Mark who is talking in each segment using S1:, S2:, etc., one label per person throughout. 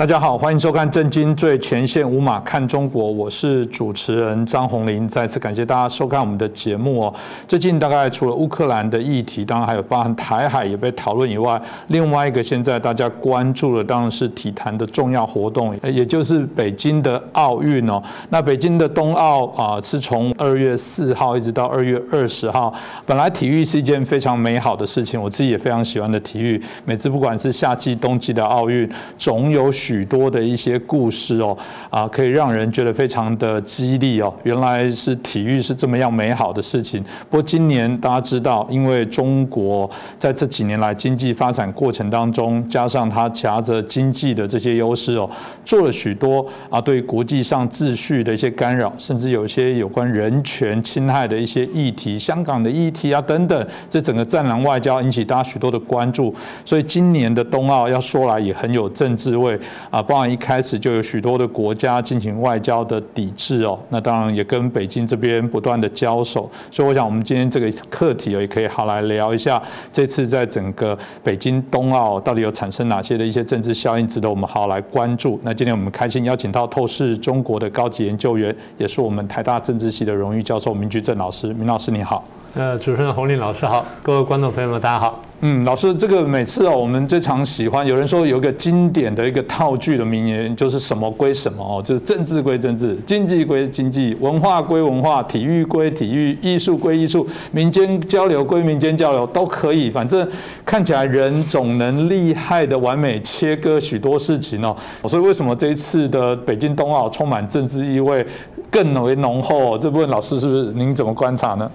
S1: 大家好，欢迎收看《震惊最前线》，五马看中国，我是主持人张宏林。再次感谢大家收看我们的节目哦。最近大概除了乌克兰的议题，当然还有包含台海也被讨论以外，另外一个现在大家关注的当然是体坛的重要活动，也就是北京的奥运哦。那北京的冬奥啊，是从二月四号一直到二月二十号。本来体育是一件非常美好的事情，我自己也非常喜欢的体育。每次不管是夏季、冬季的奥运，总有许多的一些故事哦，啊，可以让人觉得非常的激励哦。原来是体育是这么样美好的事情。不过今年大家知道，因为中国在这几年来经济发展过程当中，加上它夹着经济的这些优势哦，做了许多啊对国际上秩序的一些干扰，甚至有一些有关人权侵害的一些议题，香港的议题啊等等，这整个战狼外交引起大家许多的关注。所以今年的冬奥要说来也很有政治味。啊，包含一开始就有许多的国家进行外交的抵制哦，那当然也跟北京这边不断的交手，所以我想我们今天这个课题，也可以好来聊一下，这次在整个北京冬奥到底有产生哪些的一些政治效应，值得我们好来关注。那今天我们开心邀请到透视中国的高级研究员，也是我们台大政治系的荣誉教授明居正老师，明老师你好。
S2: 呃，主持人洪林老师好，各位观众朋友们大家好。
S1: 嗯，老师，这个每次哦，我们最常喜欢有人说有一个经典的一个套句的名言，就是什么归什么哦，就是政治归政治，经济归经济，文化归文化，体育归体育，艺术归艺术，民间交流归民间交流，都可以。反正看起来人总能厉害的完美切割许多事情哦。所以为什么这一次的北京冬奥充满政治意味更为浓厚？这部分老师是不是您怎么观察呢？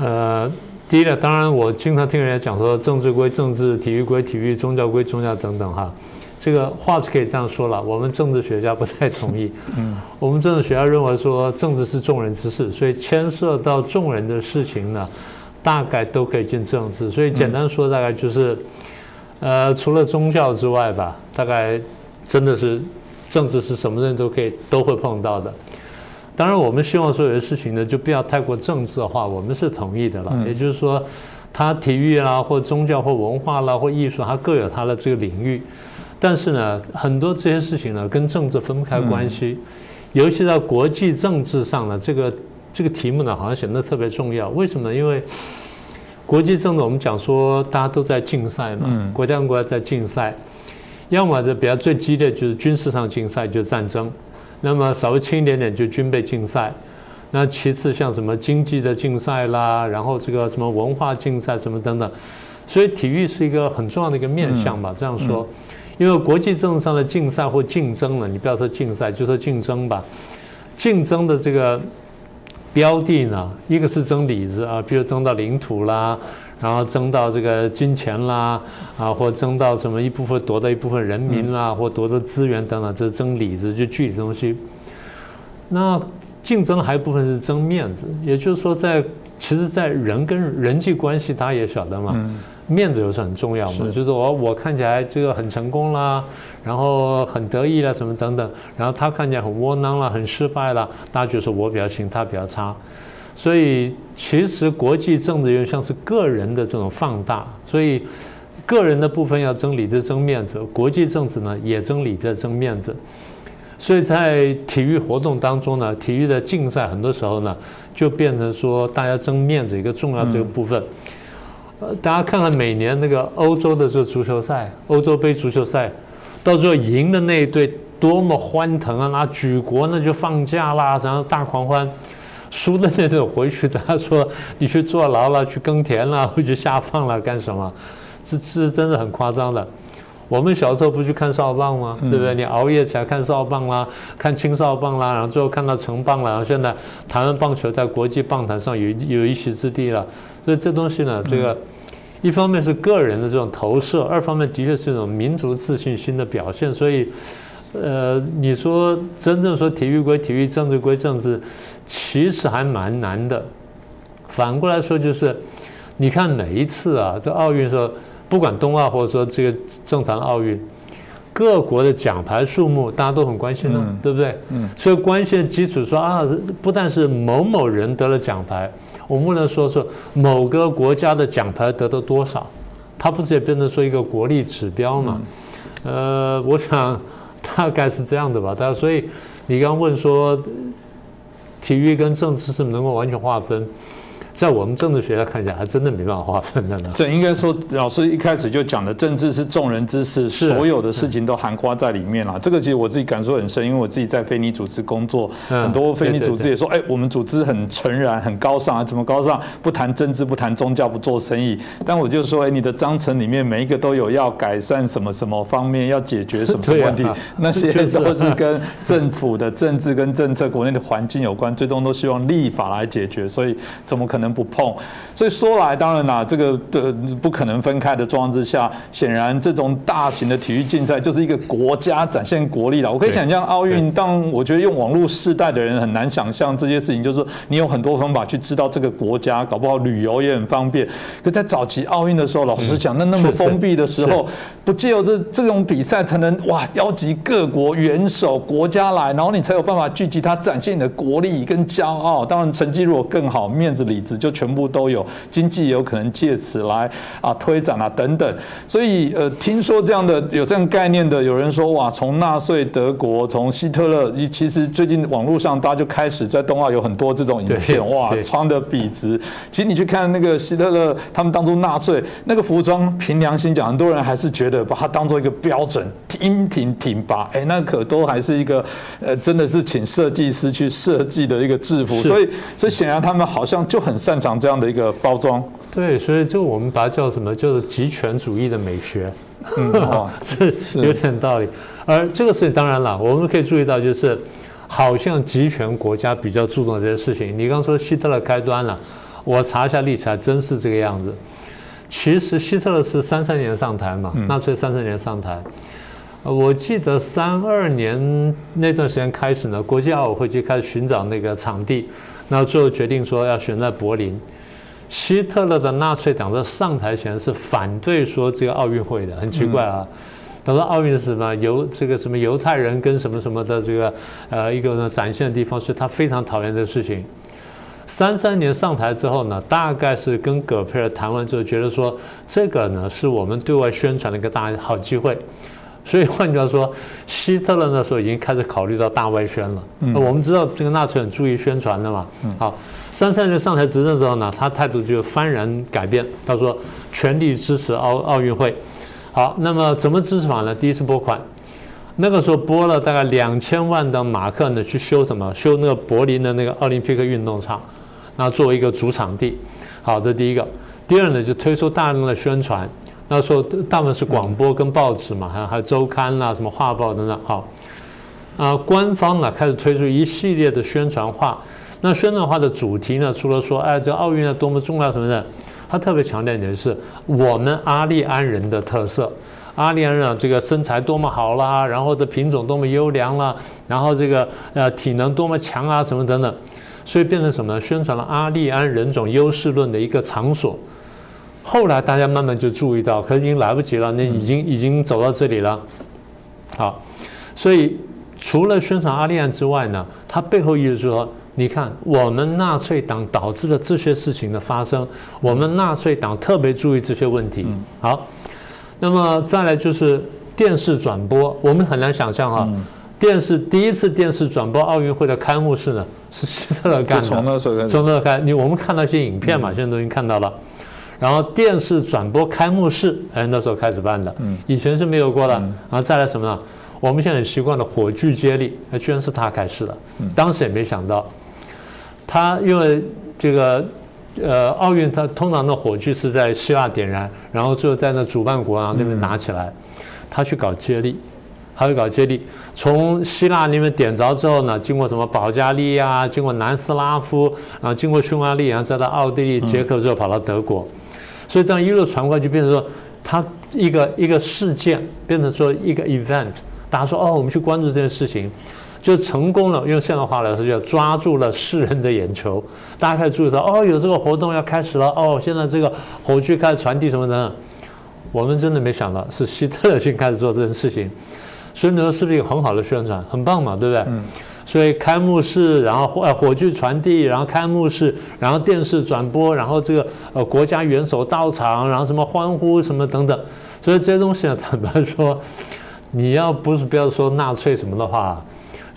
S2: 呃，第一呢，当然我经常听人家讲说，政治归政治，体育归体育，宗教归宗教等等哈，这个话是可以这样说了。我们政治学家不太同意。嗯，我们政治学家认为说，政治是众人之事，所以牵涉到众人的事情呢，大概都可以进政治。所以简单说，大概就是，呃，除了宗教之外吧，大概真的是政治是什么人都可以都会碰到的。当然，我们希望所有的事情呢，就不要太过政治化，我们是同意的了。也就是说，它体育啦，或宗教，或文化啦，或艺术，它各有它的这个领域。但是呢，很多这些事情呢，跟政治分不开关系。尤其在国际政治上呢，这个这个题目呢，好像显得特别重要。为什么呢？因为国际政治，我们讲说大家都在竞赛嘛，国家跟国家在竞赛，要么就比较最激烈就是军事上竞赛，就是战争。那么稍微轻一点点就军备竞赛，那其次像什么经济的竞赛啦，然后这个什么文化竞赛什么等等，所以体育是一个很重要的一个面向吧。这样说，因为国际政治上的竞赛或竞争呢，你不要说竞赛，就说竞争吧。竞争的这个标的呢，一个是争里子啊，比如争到领土啦。然后争到这个金钱啦，啊，或争到什么一部分夺得一部分人民啦，或夺得资源等等，这是争里子，就具体东西。那竞争还有部分是争面子，也就是说，在其实，在人跟人际关系，大家也晓得嘛，面子又是很重要嘛。就是我我看起来这个很成功啦，然后很得意啦，什么等等，然后他看起来很窝囊啦，很失败啦，大家就说我比较行，他比较差。所以，其实国际政治又像是个人的这种放大，所以个人的部分要争理智、争面子；国际政治呢，也争理智、争面子。所以在体育活动当中呢，体育的竞赛很多时候呢，就变成说大家争面子一个重要这个部分。呃，大家看看每年那个欧洲的这个足球赛，欧洲杯足球赛，到最后赢的那一队多么欢腾啊！那举国那就放假啦，然后大狂欢。输的那种回去，他说你去坐牢了，去耕田了，或者下放了，干什么？这是真的很夸张的。我们小时候不去看少棒吗？对不对？你熬夜起来看少棒啦，看青少棒啦，然后最后看到成棒了。然后现在台湾棒球在国际棒坛上有有一席之地了。所以这东西呢，这个一方面是个人的这种投射，二方面的确是一种民族自信心的表现。所以。呃，你说真正说体育归体育，政治归政治，其实还蛮难的。反过来说，就是你看每一次啊，这奥运说，不管冬奥或者说这个正常的奥运，各国的奖牌数目大家都很关心的，对不对？嗯。所以关心的基础说啊，不但是某某人得了奖牌，我们不能说说某个国家的奖牌得到多少，它不是也变成说一个国力指标嘛？呃，我想。大概是这样的吧。大所以你刚问说，体育跟政治是能够完全划分？在我们政治学家看起来，还真的没办法划分的呢。
S1: 这应该说，老师一开始就讲的，政治是众人之事，所有的事情都含括在里面了。这个其实我自己感受很深，因为我自己在非你组织工作，很多非你组织也说，哎，我们组织很纯然、很高尚啊，怎么高尚？不谈政治，不谈宗教，不做生意。但我就说，哎，你的章程里面每一个都有要改善什么什么方面，要解决什么问题，那些 都是跟政府的政治跟政策、国内的环境有关，最终都希望立法来解决。所以怎么可能？不碰，所以说来当然啦，这个的不可能分开的状况之下，显然这种大型的体育竞赛就是一个国家展现国力了。我可以想象奥运，当我觉得用网络世代的人很难想象这些事情，就是说你有很多方法去知道这个国家，搞不好旅游也很方便。可在早期奥运的时候，老实讲，那那么封闭的时候，不借由这这种比赛才能哇邀集各国元首国家来，然后你才有办法聚集他展现你的国力跟骄傲。当然成绩如果更好，面子里子。就全部都有，经济有可能借此来啊推展啊等等，所以呃，听说这样的有这样概念的，有人说哇，从纳粹德国，从希特勒，其实最近网络上大家就开始在冬奥有很多这种影片，哇，穿的笔直。其实你去看那个希特勒，他们当初纳粹那个服装，凭良心讲，很多人还是觉得把它当做一个标准，英挺挺拔，哎，那可都还是一个呃，真的是请设计师去设计的一个制服，所以所以显然他们好像就很。擅长这样的一个包装，
S2: 对，所以就我们把它叫什么？就是极权主义的美学，嗯，是有点道理。而这个事情当然了，我们可以注意到，就是好像集权国家比较注重这些事情。你刚说希特勒开端了，我查一下历史，还真是这个样子。其实希特勒是三三年上台嘛，纳粹三三年上台。我记得三二年那段时间开始呢，国际奥委会就开始寻找那个场地。那最后决定说要选在柏林。希特勒的纳粹党在上台前是反对说这个奥运会的，很奇怪啊。他说奥运是什么犹这个什么犹太人跟什么什么的这个呃一个呢展现的地方，所以他非常讨厌这个事情。三三年上台之后呢，大概是跟葛佩尔谈完之后，觉得说这个呢是我们对外宣传的一个大好机会。所以换句话说，希特勒那时候已经开始考虑到大外宣了。那我们知道这个纳粹很注意宣传的嘛。好，三三年上台执政之后呢，他态度就幡然改变。他说全力支持奥奥运会。好，那么怎么支持法呢？第一次拨款，那个时候拨了大概两千万的马克呢，去修什么？修那个柏林的那个奥林匹克运动场，那作为一个主场地。好，这第一个。第二呢，就推出大量的宣传。那时候大部分是广播跟报纸嘛，还有还有周刊啦，什么画报等等。好，啊，官方呢开始推出一系列的宣传画。那宣传画的主题呢，除了说哎这奥运啊多么重要什么的，他特别强调一点是我们阿利安人的特色。阿利安人啊这个身材多么好啦，然后的品种多么优良啦，然后这个呃体能多么强啊，什么等等。所以变成什么呢？宣传了阿利安人种优势论的一个场所。后来大家慢慢就注意到，可是已经来不及了，那已经已经走到这里了。好，所以除了宣传阿利安之外呢，它背后意思是说，你看我们纳粹党导致了这些事情的发生，我们纳粹党特别注意这些问题。好，那么再来就是电视转播，我们很难想象啊，电视第一次电视转播奥运会的开幕式呢，是希特勒干的。
S1: 从那时候开始，
S2: 从那开，你我们看到一些影片嘛，现在都已经看到了。然后电视转播开幕式，哎，那时候开始办的，以前是没有过的。然后再来什么呢？我们现在很习惯的火炬接力，那居然是他开始的。当时也没想到，他因为这个呃奥运，他通常的火炬是在希腊点燃，然后最后在那主办国啊那边拿起来，他去搞接力，他去搞接力，从希腊那边点着之后呢，经过什么保加利亚，经过南斯拉夫然后，经过匈牙利，然后再到奥地利、捷克，之后跑到德国。所以这样一路传过来，就变成说，它一个一个事件变成说一个 event，大家说哦，我们去关注这件事情，就成功了。用现代话来说，就抓住了世人的眼球。大家开始注意到，哦，有这个活动要开始了，哦，现在这个火炬开始传递什么的。我们真的没想到是希特勒先开始做这件事情，所以你说是不是一个很好的宣传，很棒嘛，对不对？所以开幕式，然后火火炬传递，然后开幕式，然后电视转播，然后这个呃国家元首到场，然后什么欢呼什么等等，所以这些东西呢，坦白说，你要不是不要说纳粹什么的话。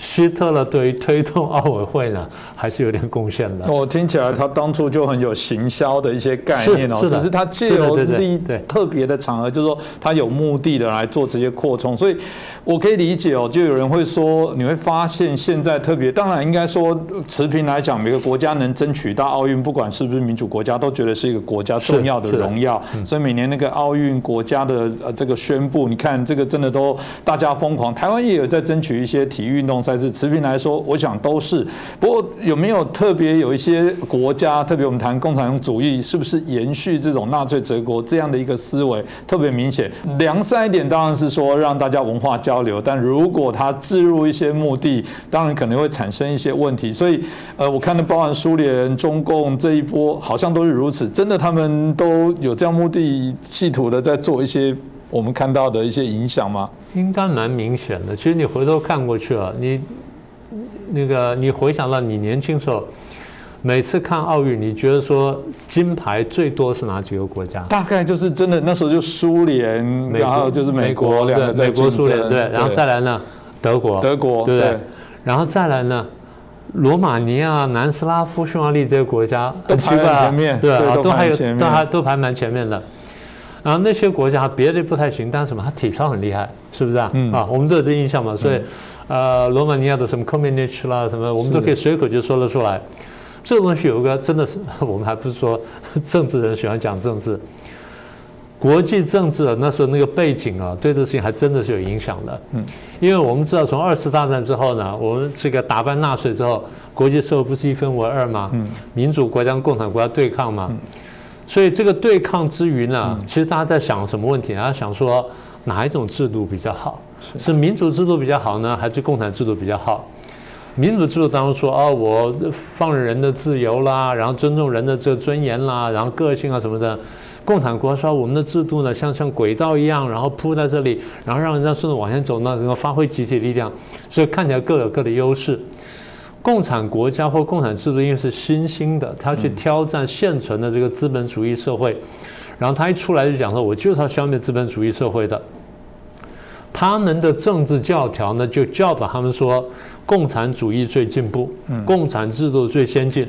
S2: 希特勒对于推动奥委会呢，还是有点贡献的。
S1: 我听起来他当初就很有行销的一些概念哦，只是他借由利特别的场合，就是说他有目的的来做这些扩充，所以我可以理解哦。就有人会说，你会发现现在特别，当然应该说持平来讲，每个国家能争取到奥运，不管是不是民主国家，都觉得是一个国家重要的荣耀。所以每年那个奥运国家的呃这个宣布，你看这个真的都大家疯狂。台湾也有在争取一些体育运动赛。还是持平来说，我想都是。不过有没有特别有一些国家，特别我们谈共产主义，是不是延续这种纳粹德国这样的一个思维特别明显？良善一点当然是说让大家文化交流，但如果它置入一些目的，当然可能会产生一些问题。所以，呃，我看到包含苏联、中共这一波，好像都是如此。真的，他们都有这样目的，企图的在做一些我们看到的一些影响吗？
S2: 应该蛮明显的。其实你回头看过去了，你那个你回想到你年轻时候，每次看奥运，你觉得说金牌最多是哪几个国家？
S1: 大概就是真的那时候就苏联，然后就是美国两个在
S2: 美国、苏联对，然后再来呢德国，
S1: 德国
S2: 对不对？然后再来呢罗马尼亚、南斯拉夫、匈牙利这些国家
S1: 都排在前面，
S2: 对
S1: 啊，
S2: 都还有都还都排蛮前面的。然后那些国家别的不太行，但是什么？他体操很厉害，是不是啊？啊，我们都有这印象嘛。所以，呃，罗马尼亚的什么科米尼奇啦，什么，我们都可以随口就说得出来。这个东西有一个真的是，我们还不是说政治人喜欢讲政治，国际政治那时候那个背景啊，对这事情还真的是有影响的。嗯，因为我们知道从二次大战之后呢，我们这个打败纳粹之后，国际社会不是一分为二吗？嗯，民主国家跟共产国家对抗嘛。所以这个对抗之余呢，其实大家在想什么问题？大家想说哪一种制度比较好？是民主制度比较好呢，还是共产制度比较好？民主制度当中说啊，我放任人的自由啦，然后尊重人的这个尊严啦，然后个性啊什么的。共产国说我们的制度呢，像像轨道一样，然后铺在这里，然后让人家顺着往前走呢，能够发挥集体力量，所以看起来各有各的优势。共产国家或共产制度因为是新兴的，他去挑战现存的这个资本主义社会，然后他一出来就讲说，我就是要消灭资本主义社会的。他们的政治教条呢，就教导他们说，共产主义最进步，共产制度最先进，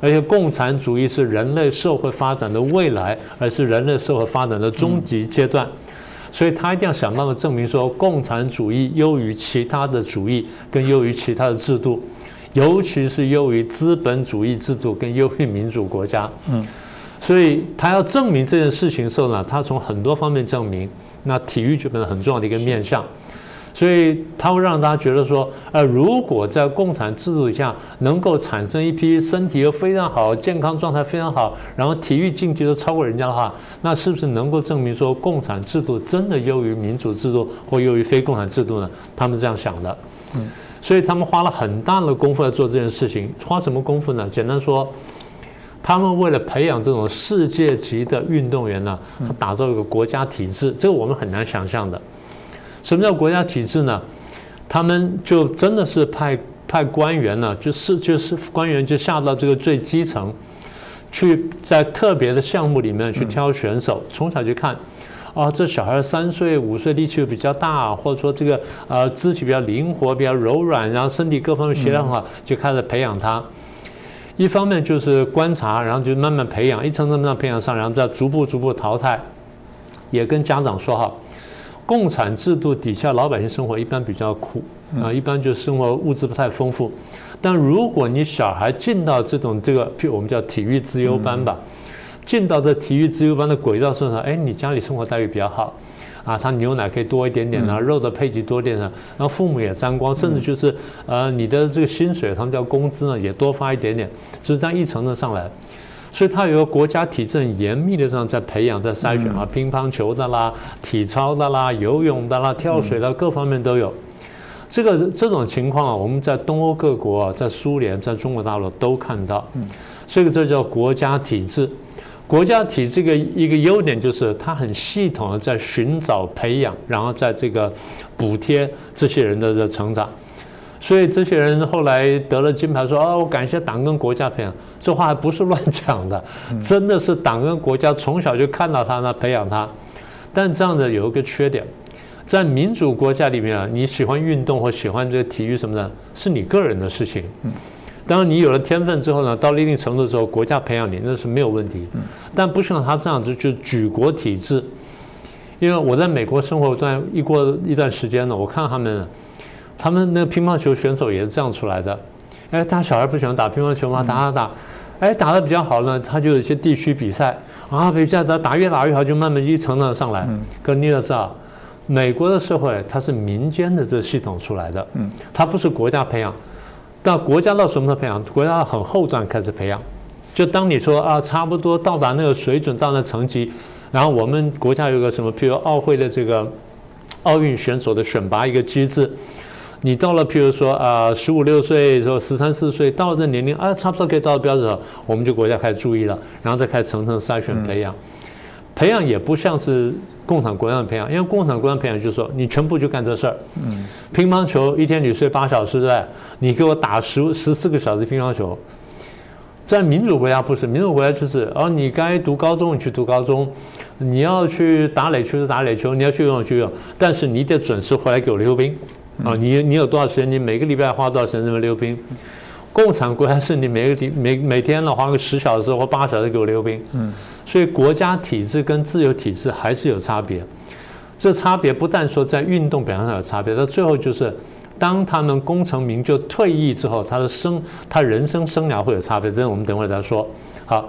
S2: 而且共产主义是人类社会发展的未来，而是人类社会发展的终极阶段。所以他一定要想办法证明说，共产主义优于其他的主义，跟优于其他的制度。尤其是优于资本主义制度跟优于民主国家，嗯，所以他要证明这件事情的时候呢，他从很多方面证明，那体育就变成很重要的一个面向，所以他会让大家觉得说，呃，如果在共产制度下能够产生一批身体又非常好、健康状态非常好，然后体育竞技都超过人家的话，那是不是能够证明说共产制度真的优于民主制度或优于非共产制度呢？他们这样想的，嗯。所以他们花了很大的功夫来做这件事情，花什么功夫呢？简单说，他们为了培养这种世界级的运动员呢，打造一个国家体制，这个我们很难想象的。什么叫国家体制呢？他们就真的是派派官员呢，就是就是官员就下到这个最基层，去在特别的项目里面去挑选手，从小就看。啊，这小孩三岁五岁力气又比较大，或者说这个呃肢体比较灵活、比较柔软，然后身体各方面协调很好，就开始培养他。一方面就是观察，然后就慢慢培养，一层层慢慢培养上，然后再逐步逐步淘汰。也跟家长说哈，共产制度底下老百姓生活一般比较苦啊，一般就生活物质不太丰富。但如果你小孩进到这种这个，譬如我们叫体育自优班吧。进到这体育自由班的轨道上，哎，你家里生活待遇比较好，啊，他牛奶可以多一点点啊，肉的配给多点啊，然后父母也沾光，甚至就是呃，你的这个薪水，他们叫工资呢，也多发一点点，就是这样一层层上来。所以他有个国家体制很严密的这样在培养、在筛选啊，乒乓球的啦、体操的啦、游泳的啦、跳水的各方面都有。这个这种情况啊，我们在东欧各国、在苏联、在中国大陆都看到。所以这叫国家体制。国家体这个一个优点就是它很系统的在寻找培养，然后在这个补贴这些人的的成长，所以这些人后来得了金牌，说哦，我感谢党跟国家培养，这话还不是乱讲的，真的是党跟国家从小就看到他呢，培养他。但这样的有一个缺点，在民主国家里面啊，你喜欢运动或喜欢这个体育什么的，是你个人的事情。嗯。当然，你有了天分之后呢，到了一定程度之后，国家培养你那是没有问题。嗯。但不像他这样子就举国体制，因为我在美国生活段一过一段时间呢，我看他们，他们那个乒乓球选手也是这样出来的。哎，他小孩不喜欢打乒乓球吗？打打打，哎，打的比较好呢，他就有一些地区比赛啊，比赛他打越打越好，就慢慢一层层上来。嗯。可你要知道，美国的社会它是民间的这个系统出来的，嗯，它不是国家培养。到国家到什么时候培养？国家很后段开始培养。就当你说啊，差不多到达那个水准，到那层级，然后我们国家有个什么，譬如奥会的这个奥运选手的选拔一个机制，你到了譬如说啊，十五六岁，说十三四岁，到了这年龄啊，差不多可以到标准了，我们就国家开始注意了，然后再开始层层筛选培养。培养也不像是。共产国家的培养，因为共产国家培养就是说，你全部就干这事儿。嗯，乒乓球一天你睡八小时，对？你给我打十十四个小时乒乓球，在民主国家不是，民主国家就是，哦，你该读高中你去读高中，你要去打垒球就打垒球，你要去游泳去游泳，但是你得准时回来给我溜冰。啊，你你有多少时间？你每个礼拜花多少时间这么溜冰？共产国家是你每个每每天呢花个十小时或八小时给我溜冰。嗯。所以国家体制跟自由体制还是有差别，这差别不但说在运动表现上有差别，到最后就是当他们功成名就退役之后，他的生他人生生涯会有差别，这我们等会儿再说。好，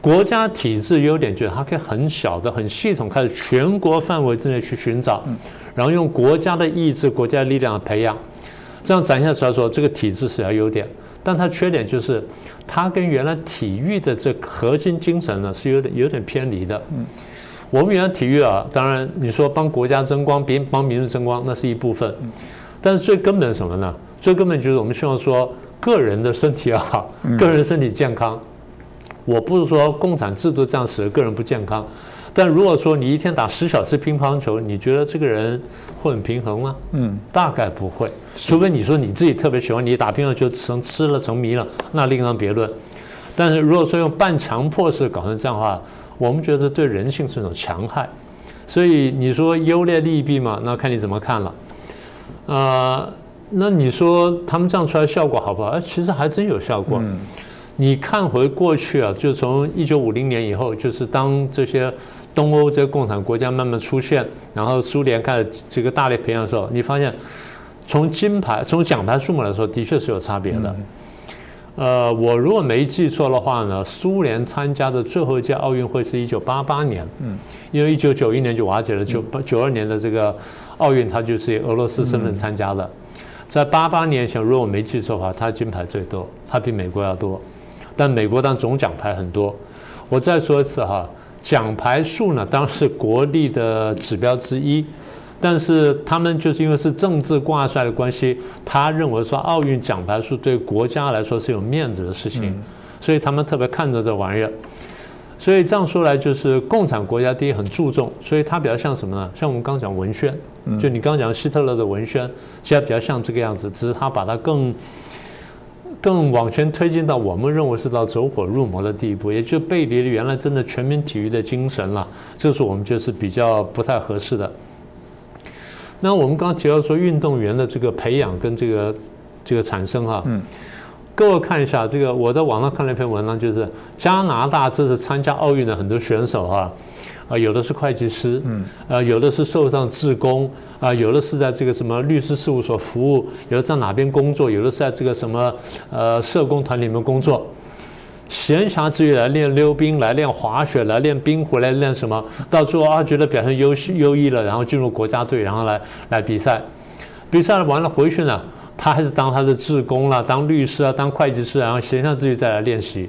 S2: 国家体制优点就是它可以很小的、很系统，开始全国范围之内去寻找，然后用国家的意志、国家力量培养，这样展现出来说这个体制是要优点，但它缺点就是。它跟原来体育的这核心精神呢是有点有点偏离的。嗯，我们原来体育啊，当然你说帮国家争光、别帮民众争光，那是一部分。但是最根本什么呢？最根本就是我们希望说个人的身体要好，个人身体健康。我不是说共产制度这样使得个人不健康。但如果说你一天打十小时乒乓球，你觉得这个人会很平衡吗？嗯，大概不会，除非你说你自己特别喜欢，你打乒乓球成吃了成迷了，那另当别论。但是如果说用半强迫式搞成这样的话，我们觉得对人性是一种强害。所以你说优劣利弊嘛，那看你怎么看了。啊，那你说他们这样出来效果好不好？哎，其实还真有效果。你看回过去啊，就从一九五零年以后，就是当这些。东欧这些共产国家慢慢出现，然后苏联开始这个大力培养的时候，你发现从金牌、从奖牌数目来说，的确是有差别的。呃，我如果没记错的话呢，苏联参加的最后一届奥运会是一九八八年，嗯，因为一九九一年就瓦解了，九八九二年的这个奥运，它就是以俄罗斯身份参加的。在八八年前，如果我没记错的话，它金牌最多，它比美国要多，但美国当总奖牌很多。我再说一次哈。奖牌数呢，当然是国力的指标之一，但是他们就是因为是政治挂帅的关系，他认为说奥运奖牌数对国家来说是有面子的事情，所以他们特别看重这玩意儿。所以这样说来，就是共产国家第一很注重，所以它比较像什么呢？像我们刚讲文宣，就你刚讲希特勒的文宣，现在比较像这个样子，只是他把它更。更往前推进到我们认为是到走火入魔的地步，也就背离了原来真的全民体育的精神了。这是我们觉得是比较不太合适的。那我们刚刚提到说运动员的这个培养跟这个这个产生哈，嗯，各位看一下这个，我在网上看了一篇文章，就是加拿大这次参加奥运的很多选手哈。啊，有的是会计师，嗯，啊，有的是受上志工，啊，有的是在这个什么律师事务所服务，有的在哪边工作，有的是在这个什么呃社工团里面工作，闲暇之余来练溜冰，来练滑雪，来练冰壶，来练什么？到最后啊，觉得表现优优异了，然后进入国家队，然后来来比赛，比赛完了回去呢，他还是当他的志工了，当律师啊，当会计师，然后闲暇之余再来练习。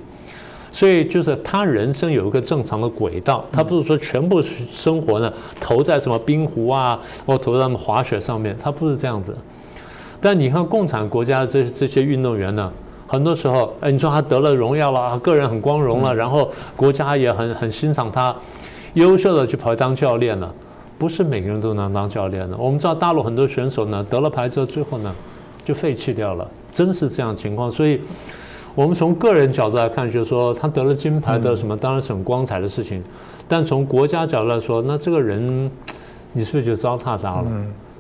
S2: 所以就是他人生有一个正常的轨道，他不是说全部生活呢投在什么冰壶啊，或投在什么滑雪上面，他不是这样子。但你看共产国家这这些运动员呢，很多时候，哎，你说他得了荣耀了，个人很光荣了，然后国家也很很欣赏他，优秀的去跑当教练了，不是每个人都能当教练的。我们知道大陆很多选手呢得了牌之后，最后呢就废弃掉了，真是这样情况，所以。我们从个人角度来看，就是说他得了金牌得什么，当然是很光彩的事情。但从国家角度来说，那这个人你是不是就糟蹋他了？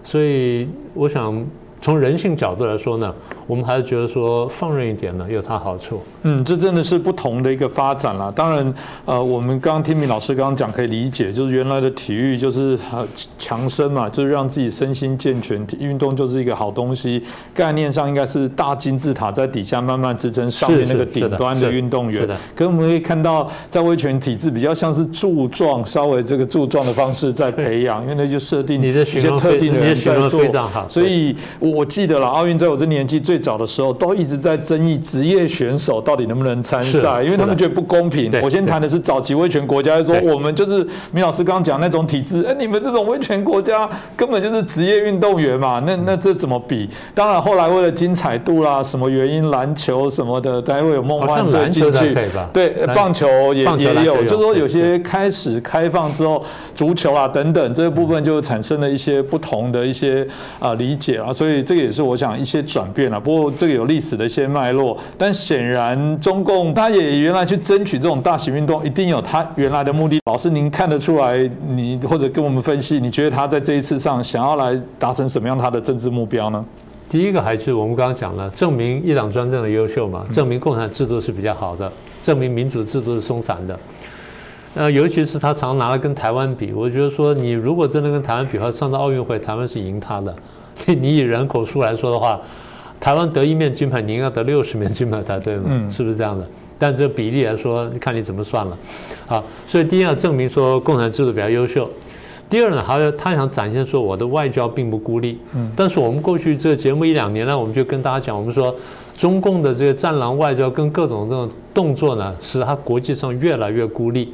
S2: 所以我想。从人性角度来说呢，我们还是觉得说放任一点呢有它好处。
S1: 嗯，这真的是不同的一个发展了。当然，呃，我们刚刚听明老师刚刚讲可以理解，就是原来的体育就是呃强身嘛，就是让自己身心健全，运动就是一个好东西。概念上应该是大金字塔在底下慢慢支撑上面那个顶端的运动员。可我们可以看到，在威权体制比较像是柱状，稍微这个柱状的方式在培养，因为那就设定一些特定的人在做。所以我。我记得了，奥运在我这年纪最早的时候，都一直在争议职业选手到底能不能参赛，因为他们觉得不公平。我先谈的是早期威权国家，说我们就是米老师刚刚讲那种体制，哎，你们这种威权国家根本就是职业运动员嘛，那那这怎么比？当然后来为了精彩度啦，什么原因，篮球什么的，才会有梦幻队进去。对，棒球也也有，就是说有些开始开放之后，足球啊等等这个部分就产生了一些不同的一些啊理解啊，所以。这个也是我想一些转变了，不过这个有历史的一些脉络。但显然中共他也原来去争取这种大型运动，一定有他原来的目的。老师，您看得出来，你或者跟我们分析，你觉得他在这一次上想要来达成什么样他的政治目标呢？
S2: 第一个还是我们刚刚讲了，证明一党专政的优秀嘛，证明共产制度是比较好的，证明民主制度是松散的。呃，尤其是他常拿来跟台湾比，我觉得说你如果真的跟台湾比的话，上次奥运会台湾是赢他的。你以人口数来说的话，台湾得一面金牌，你应该得六十面金牌才对嘛？嗯，是不是这样的？但这个比例来说，看你怎么算了。啊，所以第一要证明说共产制度比较优秀。第二呢，还要他想展现说我的外交并不孤立。嗯。但是我们过去这个节目一两年呢，我们就跟大家讲，我们说中共的这个战狼外交跟各种这种动作呢，使他国际上越来越孤立。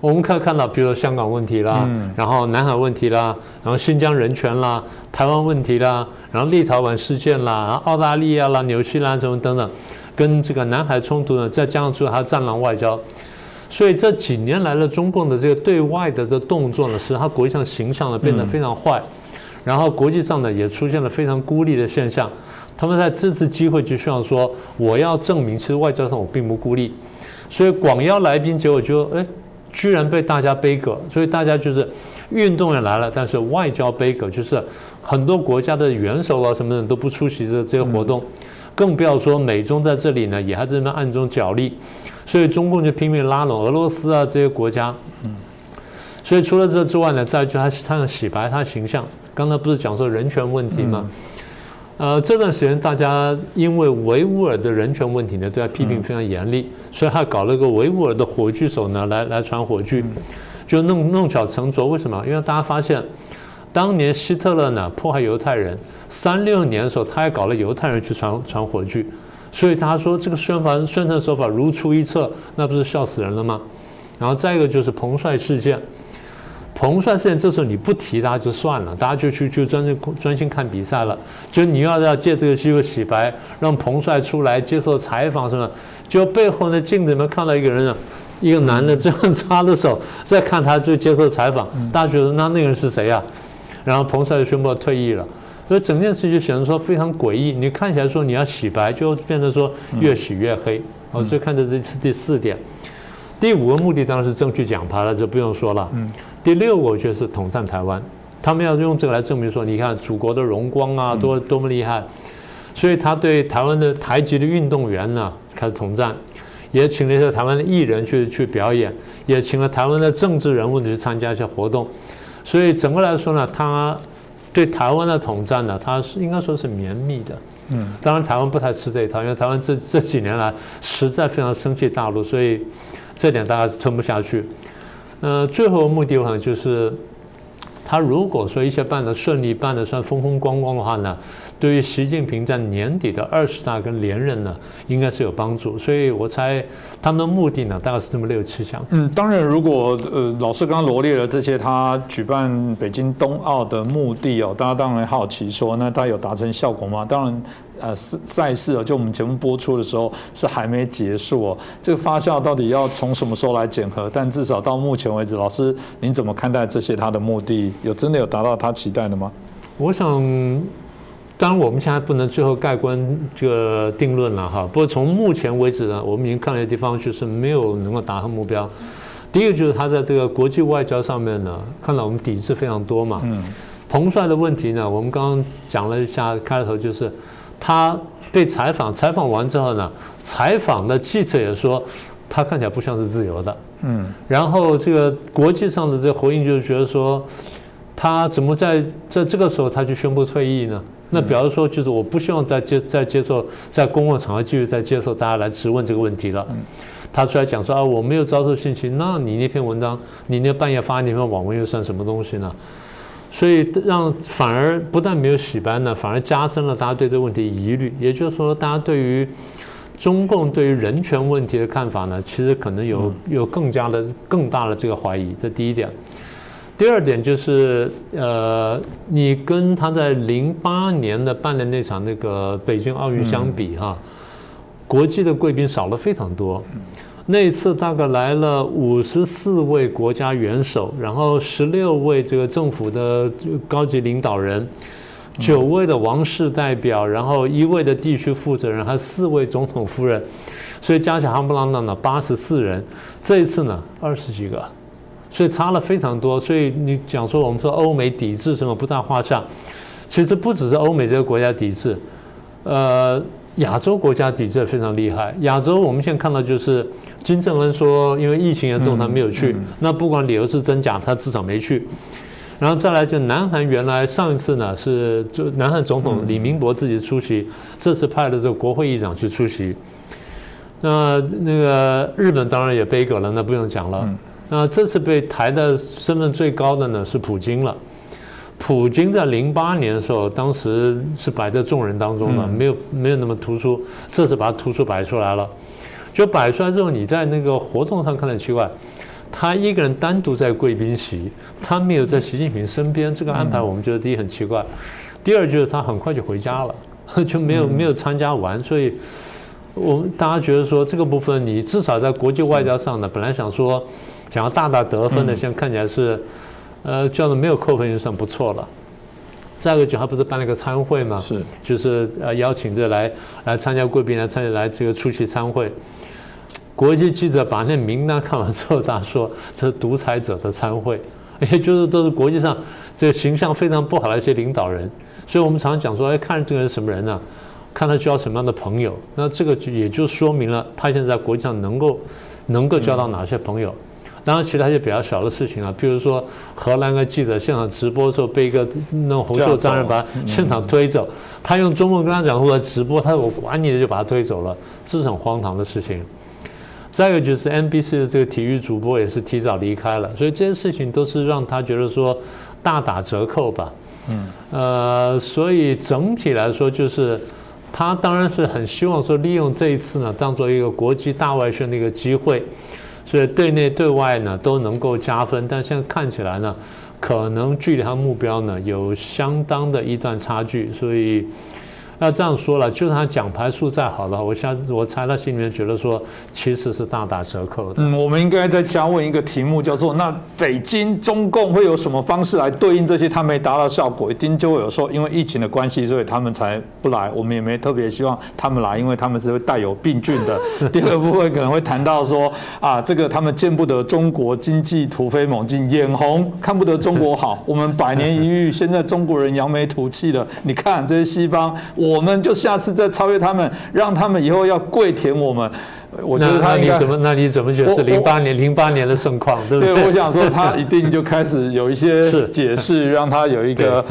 S2: 我们可以看到，比如说香港问题啦，然后南海问题啦，然后新疆人权啦，台湾问题啦，然后立陶宛事件啦，然后澳大利亚啦、纽西兰什么等等，跟这个南海冲突呢，再加上出它战狼外交，所以这几年来了，中共的这个对外的这动作呢，使它国际上形象呢变得非常坏，然后国际上呢也出现了非常孤立的现象。他们在这次机会就希望说，我要证明其实外交上我并不孤立，所以广邀来宾，结果就哎。居然被大家背锅，所以大家就是运动员来了，但是外交背锅，就是很多国家的元首啊什么的都不出席这这些活动，更不要说美中在这里呢也还在那暗中角力，所以中共就拼命拉拢俄罗斯啊这些国家。嗯，所以除了这之外呢，再就他他想洗白他形象。刚才不是讲说人权问题吗？呃，这段时间大家因为维吾尔的人权问题呢，对他批评非常严厉，所以他搞了个维吾尔的火炬手呢，来来传火炬，就弄弄巧成拙。为什么？因为大家发现，当年希特勒呢迫害犹太人，三六年的时候，他还搞了犹太人去传传火炬，所以他说这个宣传宣传手法如出一辙，那不是笑死人了吗？然后再一个就是彭帅事件。彭帅事件，这时候你不提他就算了，大家就去就专心专心看比赛了。就你要要借这个机会洗白，让彭帅出来接受采访什么？就背后的镜子里面看到一个人啊，一个男的这样插着手 在看他就接受采访，大家觉得那那个人是谁呀？然后彭帅就宣布退役了，所以整件事就显得说非常诡异。你看起来说你要洗白，就变得说越洗越黑。我最看的这是第四点，第五个目的当然是争取奖牌了，这不用说了。第六个，我觉得是统战台湾，他们要用这个来证明说，你看祖国的荣光啊，多多么厉害。所以他对台湾的台籍的运动员呢开始统战，也请了一些台湾的艺人去去表演，也请了台湾的政治人物去参加一些活动。所以整个来说呢，他对台湾的统战呢，他是应该说是绵密的。嗯，当然台湾不太吃这一套，因为台湾这这几年来实在非常生气大陆，所以这点大家是吞不下去。呃，最后目的可能就是，他如果说一切办的顺利，办的算风风光光的话呢，对于习近平在年底的二十大跟连任呢，应该是有帮助。所以我猜他们的目的呢，大概是这么六七项。
S1: 嗯，当然，如果呃老师刚刚罗列了这些他举办北京冬奥的目的哦，大家当然好奇说，那他有达成效果吗？当然。呃，赛赛事哦，就我们节目播出的时候是还没结束哦。这个发酵到底要从什么时候来检核？但至少到目前为止，老师您怎么看待这些他的目的？有真的有达到他期待的吗？
S2: 我想，当然我们现在不能最后盖棺这个定论了哈。不过从目前为止呢，我们已经看了地方就是没有能够达到目标。第一个就是他在这个国际外交上面呢，看到我们抵制非常多嘛。嗯。彭帅的问题呢，我们刚刚讲了一下开头，就是他被采访，采访完之后呢，采访的记者也说他看起来不像是自由的。嗯。然后这个国际上的这个回应就是觉得说，他怎么在在这个时候他去宣布退役呢？那比方说，就是我不希望再接再接受在公共场合继续再接受大家来质问这个问题了。他出来讲说啊，我没有遭受性侵，那你那篇文章，你那半夜发那篇网文又算什么东西呢？所以让反而不但没有洗白呢，反而加深了大家对这个问题疑虑。也就是说，大家对于中共对于人权问题的看法呢，其实可能有有更加的更大的这个怀疑。这第一点。第二点就是，呃，你跟他在零八年的办的那场那个北京奥运相比哈，国际的贵宾少了非常多。那一次大概来了五十四位国家元首，然后十六位这个政府的高级领导人，九位的王室代表，然后一位的地区负责人，还有四位总统夫人，所以加起来夯不啷当的八十四人。这一次呢，二十几个。所以差了非常多，所以你讲说我们说欧美抵制什么不在话下，其实不只是欧美这个国家抵制，呃，亚洲国家抵制非常厉害。亚洲我们现在看到就是金正恩说因为疫情严重他没有去，那不管理由是真假，他至少没去。然后再来就南韩原来上一次呢是就南韩总统李明博自己出席，这次派的这个国会议长去出席。那那个日本当然也背锅了，那不用讲了。那这次被抬的身份最高的呢是普京了。普京在零八年的时候，当时是摆在众人当中的，没有没有那么突出。这次把他突出摆出来了，就摆出来之后，你在那个活动上看得奇怪，他一个人单独在贵宾席，他没有在习近平身边，这个安排我们觉得第一很奇怪，第二就是他很快就回家了，就没有没有参加完，所以我们大家觉得说这个部分你至少在国际外交上呢，本来想说。想要大大得分的，现在看起来是，呃，叫做没有扣分就算不错了。再一个，就他不是办了个参会吗？
S1: 是，
S2: 就是呃邀请这来来参加贵宾来参加来这个出席参会。国际记者把那名单看完之后，他说这是独裁者的参会，也就是都是国际上这个形象非常不好的一些领导人。所以我们常常讲说，哎，看这个人什么人呢？看他交什么样的朋友。那这个就也就说明了他现在在国际上能够能够交到哪些朋友。当然，其他一些比较小的事情啊，比如说荷兰的记者现场直播的时候被一个那种红袖章人把现场推走，他用中文跟他讲说直播，他说我管你的就把他推走了，这是很荒唐的事情。再一个就是 NBC 的这个体育主播也是提早离开了，所以这些事情都是让他觉得说大打折扣吧。嗯，呃，所以整体来说就是他当然是很希望说利用这一次呢，当做一个国际大外宣的一个机会。所以对内对外呢都能够加分，但现在看起来呢，可能距离他目标呢有相当的一段差距，所以。那这样说了，就算他奖牌数再好的话，我下我猜他心里面觉得说，其实是大打折扣的。
S1: 嗯，我们应该再加问一个题目，叫做那北京中共会有什么方式来对应这些？他没达到效果，一定就会有说，因为疫情的关系，所以他们才不来。我们也没特别希望他们来，因为他们是会带有病菌的。第二部分可能会谈到说，啊，这个他们见不得中国经济突飞猛进，眼红看不得中国好。我们百年一遇，现在中国人扬眉吐气的。你看这些西方，我。我们就下次再超越他们，让他们以后要跪舔我们。
S2: 我觉得他你怎么？那你怎么觉得是零八年零八年的盛况？对不对？
S1: 我想说 他一定就开始有一些解释，让他有一个。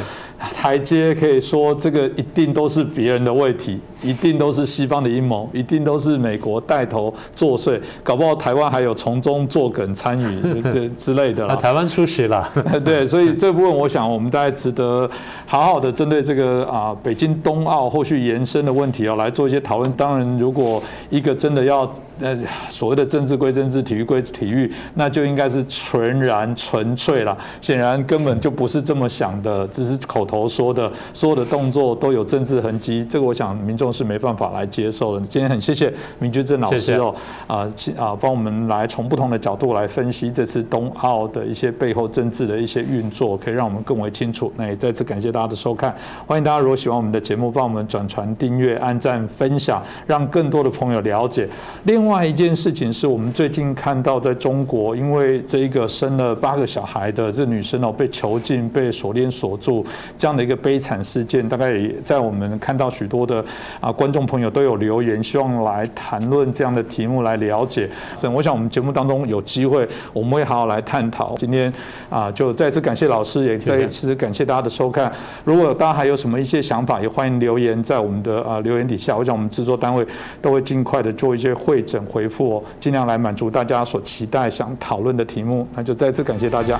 S1: 台阶可以说，这个一定都是别人的问题，一定都是西方的阴谋，一定都是美国带头作祟，搞不好台湾还有从中作梗参与 之类的了。
S2: 台湾出席了，
S1: 对，所以这部分我想我们大家值得好好的针对这个啊北京冬奥后续延伸的问题啊来做一些讨论。当然，如果一个真的要呃所谓的政治归政治，体育归体育，那就应该是纯然纯粹了。显然根本就不是这么想的，只是口。头说的所有的动作都有政治痕迹，这个我想民众。众是没办法来接受的。今天很谢谢明居正老师哦，啊，啊，帮我们来从不同的角度来分析这次冬奥的一些背后政治的一些运作，可以让我们更为清楚。那也再次感谢大家的收看，欢迎大家如果喜欢我们的节目，帮我们转传、订阅、按赞、分享，让更多的朋友了解。另外一件事情是我们最近看到在中国，因为这一个生了八个小孩的这女生哦，被囚禁、被锁链锁住这样的一个悲惨事件，大概也在我们看到许多的啊观众朋友都有留言，希望来谈论这样的题目来了解。所以我想我们节目当中有机会，我们会好好来探讨。今天啊，就再次感谢老师，也再次感谢大家的收看。如果大家还有什么一些想法，也欢迎留言在我们的啊留言底下。我想我们制作单位都会尽快的做一些会诊回复哦，尽量来满足大家所期待想讨论的题目。那就再次感谢大家。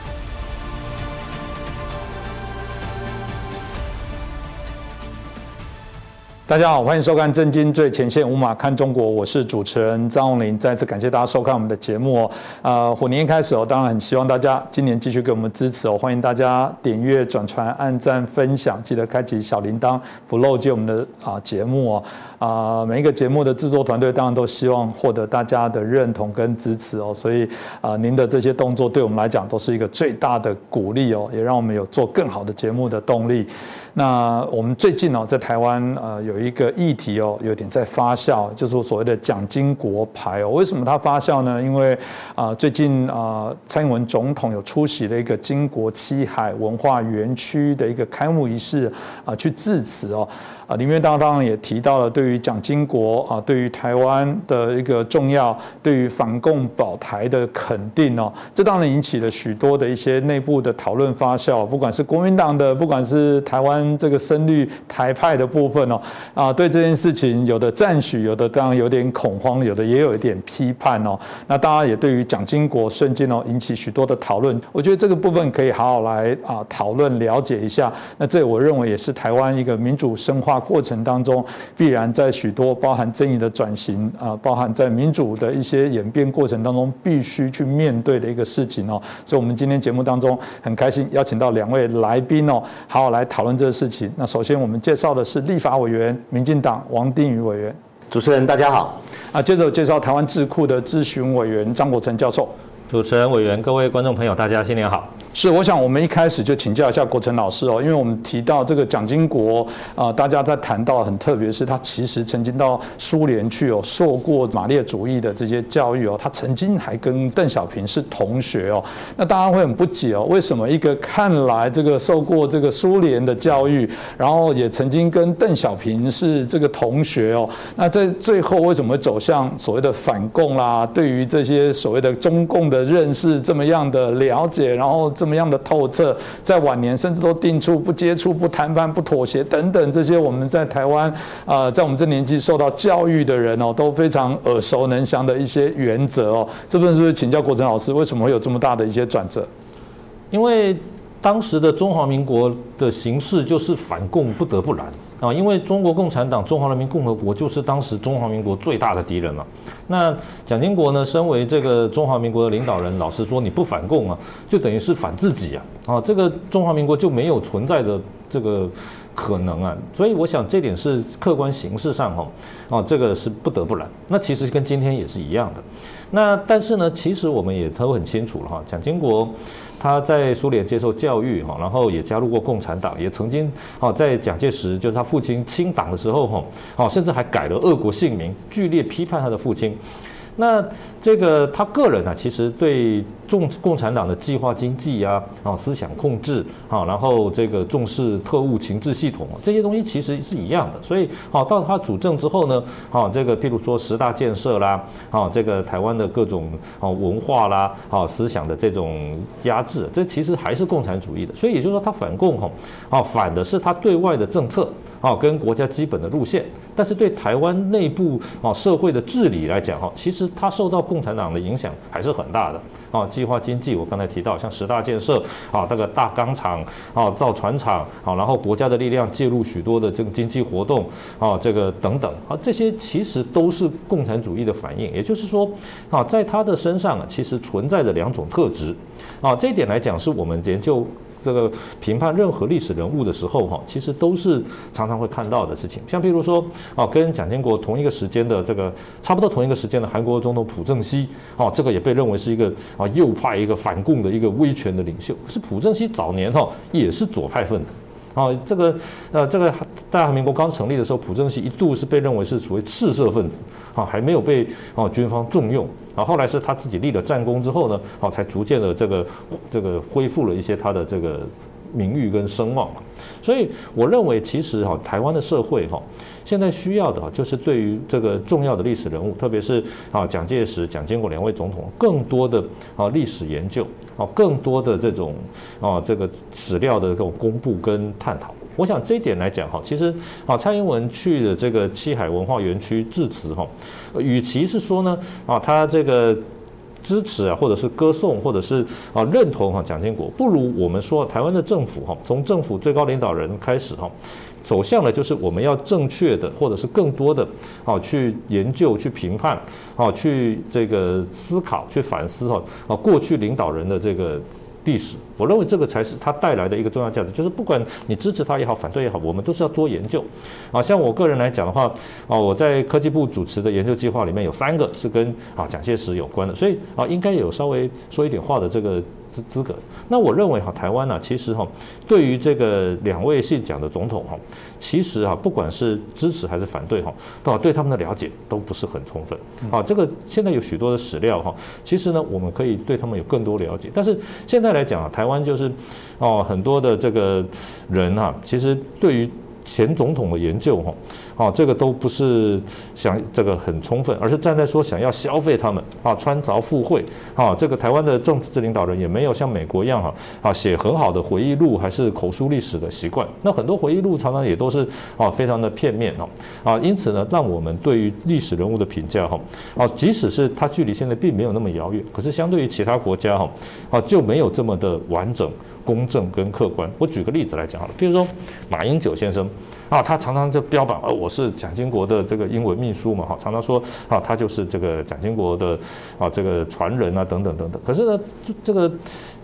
S1: 大家好，欢迎收看《震惊最前线》，无马看中国，我是主持人张宏林。再次感谢大家收看我们的节目哦。呃，虎年开始哦，当然很希望大家今年继续给我们支持哦。欢迎大家点阅、转传、按赞、分享，记得开启小铃铛，不漏接我们的啊节目哦。啊，每一个节目的制作团队当然都希望获得大家的认同跟支持哦。所以啊，您的这些动作对我们来讲都是一个最大的鼓励哦，也让我们有做更好的节目的动力。那我们最近哦，在台湾呃有一个议题哦，有点在发酵，就是所谓的蒋经国牌哦。为什么它发酵呢？因为啊，最近啊，蔡英文总统有出席了一个经国七海文化园区的一个开幕仪式啊，去致辞哦。啊，里面当当然也提到了对于蒋经国啊，对于台湾的一个重要，对于反共保台的肯定哦，这当然引起了许多的一些内部的讨论发酵，不管是国民党的，不管是台湾这个深绿台派的部分哦，啊，对这件事情有的赞许，有的当然有点恐慌，有的也有一点批判哦。那当然也对于蒋经国瞬间哦引起许多的讨论，我觉得这个部分可以好好来啊讨论了解一下。那这我认为也是台湾一个民主深化。过程当中，必然在许多包含争议的转型啊，包含在民主的一些演变过程当中，必须去面对的一个事情哦。所以，我们今天节目当中很开心邀请到两位来宾哦，好好来讨论这个事情。那首先我们介绍的是立法委员、民进党王定宇委员，
S3: 主持人大家好。
S1: 啊，接着介绍台湾智库的咨询委员张国成教授，
S4: 主持人、委员、各位观众朋友，大家新年好。
S1: 是，我想我们一开始就请教一下国成老师哦，因为我们提到这个蒋经国啊，大家在谈到很特别，是他其实曾经到苏联去哦，受过马列主义的这些教育哦，他曾经还跟邓小平是同学哦，那大家会很不解哦，为什么一个看来这个受过这个苏联的教育，然后也曾经跟邓小平是这个同学哦，那在最后为什么走向所谓的反共啦？对于这些所谓的中共的认识这么样的了解，然后。什么样的透彻，在晚年甚至都定出不接触、不谈判、不妥协等等这些我们在台湾啊，在我们这年纪受到教育的人哦，都非常耳熟能详的一些原则哦。这本书请教国成老师，为什么会有这么大的一些转折？
S4: 因为当时的中华民国的形势就是反共不得不然。啊，因为中国共产党、中华人民共和国就是当时中华民国最大的敌人嘛。那蒋经国呢，身为这个中华民国的领导人，老实说，你不反共啊，就等于是反自己啊。啊，这个中华民国就没有存在的这个可能啊。所以我想，这点是客观形势上哈，啊，这个是不得不然。那其实跟今天也是一样的。那但是呢，其实我们也都很清楚了哈，蒋经国。他在苏联接受教育哈，然后也加入过共产党，也曾经哦在蒋介石就是他父亲清党的时候哈，哦甚至还改了俄国姓名，剧烈批判他的父亲。那这个他个人呢，其实对重共产党的计划经济啊，啊思想控制啊，然后这个重视特务情治系统这些东西其实是一样的。所以，好到他主政之后呢，好这个譬如说十大建设啦，好这个台湾的各种哦文化啦，好思想的这种压制，这其实还是共产主义的。所以也就是说，他反共哈，啊反的是他对外的政策。哦，跟国家基本的路线，但是对台湾内部哦社会的治理来讲哈，其实它受到共产党的影响还是很大的啊。计划经济我刚才提到，像十大建设啊，这个大钢厂啊，造船厂啊，然后国家的力量介入许多的这个经济活动啊，这个等等啊，这些其实都是共产主义的反应。也就是说啊，在他的身上啊，其实存在着两种特质啊，这一点来讲是我们研究。这个评判任何历史人物的时候，哈，其实都是常常会看到的事情。像譬如说，啊，跟蒋经国同一个时间的这个差不多同一个时间的韩国总统朴正熙，哦，这个也被认为是一个啊右派一个反共的一个威权的领袖。可是朴正熙早年哈也是左派分子。啊，这个呃，这个大韩民国刚成立的时候，朴正熙一度是被认为是所谓赤色分子，啊，还没有被啊军方重用，啊，后来是他自己立了战功之后呢，哦，才逐渐的这个这个恢复了一些他的这个名誉跟声望。所以我认为，其实哈，台湾的社会哈，现在需要的啊就是对于这个重要的历史人物，特别是啊蒋介石、蒋经国两位总统，更多的啊历史研究。啊，更多的这种啊，这个史料的这种公布跟探讨，我想这一点来讲哈，其实啊，蔡英文去的这个七海文化园区致辞哈，与其是说呢啊，他这个支持啊，或者是歌颂，或者是啊认同哈蒋经国，不如我们说台湾的政府哈，从政府最高领导人开始哈。走向呢，就是我们要正确的，或者是更多的，啊，去研究、去评判，啊，去这个思考、去反思，哈，啊，过去领导人的这个。历史，我认为这个才是它带来的一个重要价值，就是不管你支持它也好，反对也好，我们都是要多研究。啊，像我个人来讲的话，啊，我在科技部主持的研究计划里面有三个是跟啊蒋介石有关的，所以啊应该有稍微说一点话的这个资资格。那我认为哈，台湾呢，其实哈，对于这个两位姓蒋的总统哈，其实啊，不管是支持还是反对哈，都对他们的了解都不是很充分。啊，这个现在有许多的史料哈，其实呢，我们可以对他们有更多了解，但是现在。来讲啊，台湾就是哦，很多的这个人哈，其实对于。前总统的研究哈，啊，这个都不是想这个很充分，而是站在说想要消费他们啊，穿凿附会啊，这个台湾的政治领导人也没有像美国一样哈啊写很好的回忆录还是口述历史的习惯，那很多回忆录常常也都是啊非常的片面哦啊，因此呢，让我们对于历史人物的评价哈啊，即使是他距离现在并没有那么遥远，可是相对于其他国家哈啊就没有这么的完整。公正跟客观，我举个例子来讲好了，比如说马英九先生啊，他常常就标榜，呃，我是蒋经国的这个英文秘书嘛，哈，常常说啊，他就是这个蒋经国的啊这个传人啊，等等等等。可是呢，这个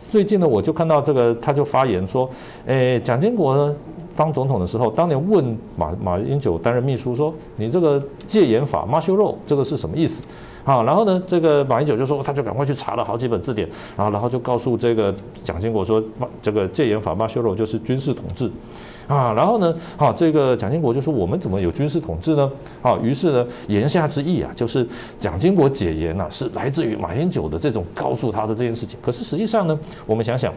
S4: 最近呢，我就看到这个他就发言说，诶，蒋经国呢当总统的时候，当年问马马英九担任秘书说，你这个戒严法 martial law 这个是什么意思？好，然后呢，这个马英九就说，他就赶快去查了好几本字典，然后然后就告诉这个蒋经国说，这个戒严法马修肉就是军事统治，啊，然后呢，好，这个蒋经国就说，我们怎么有军事统治呢？好，于是呢，言下之意啊，就是蒋经国解严呐，是来自于马英九的这种告诉他的这件事情。可是实际上呢，我们想想，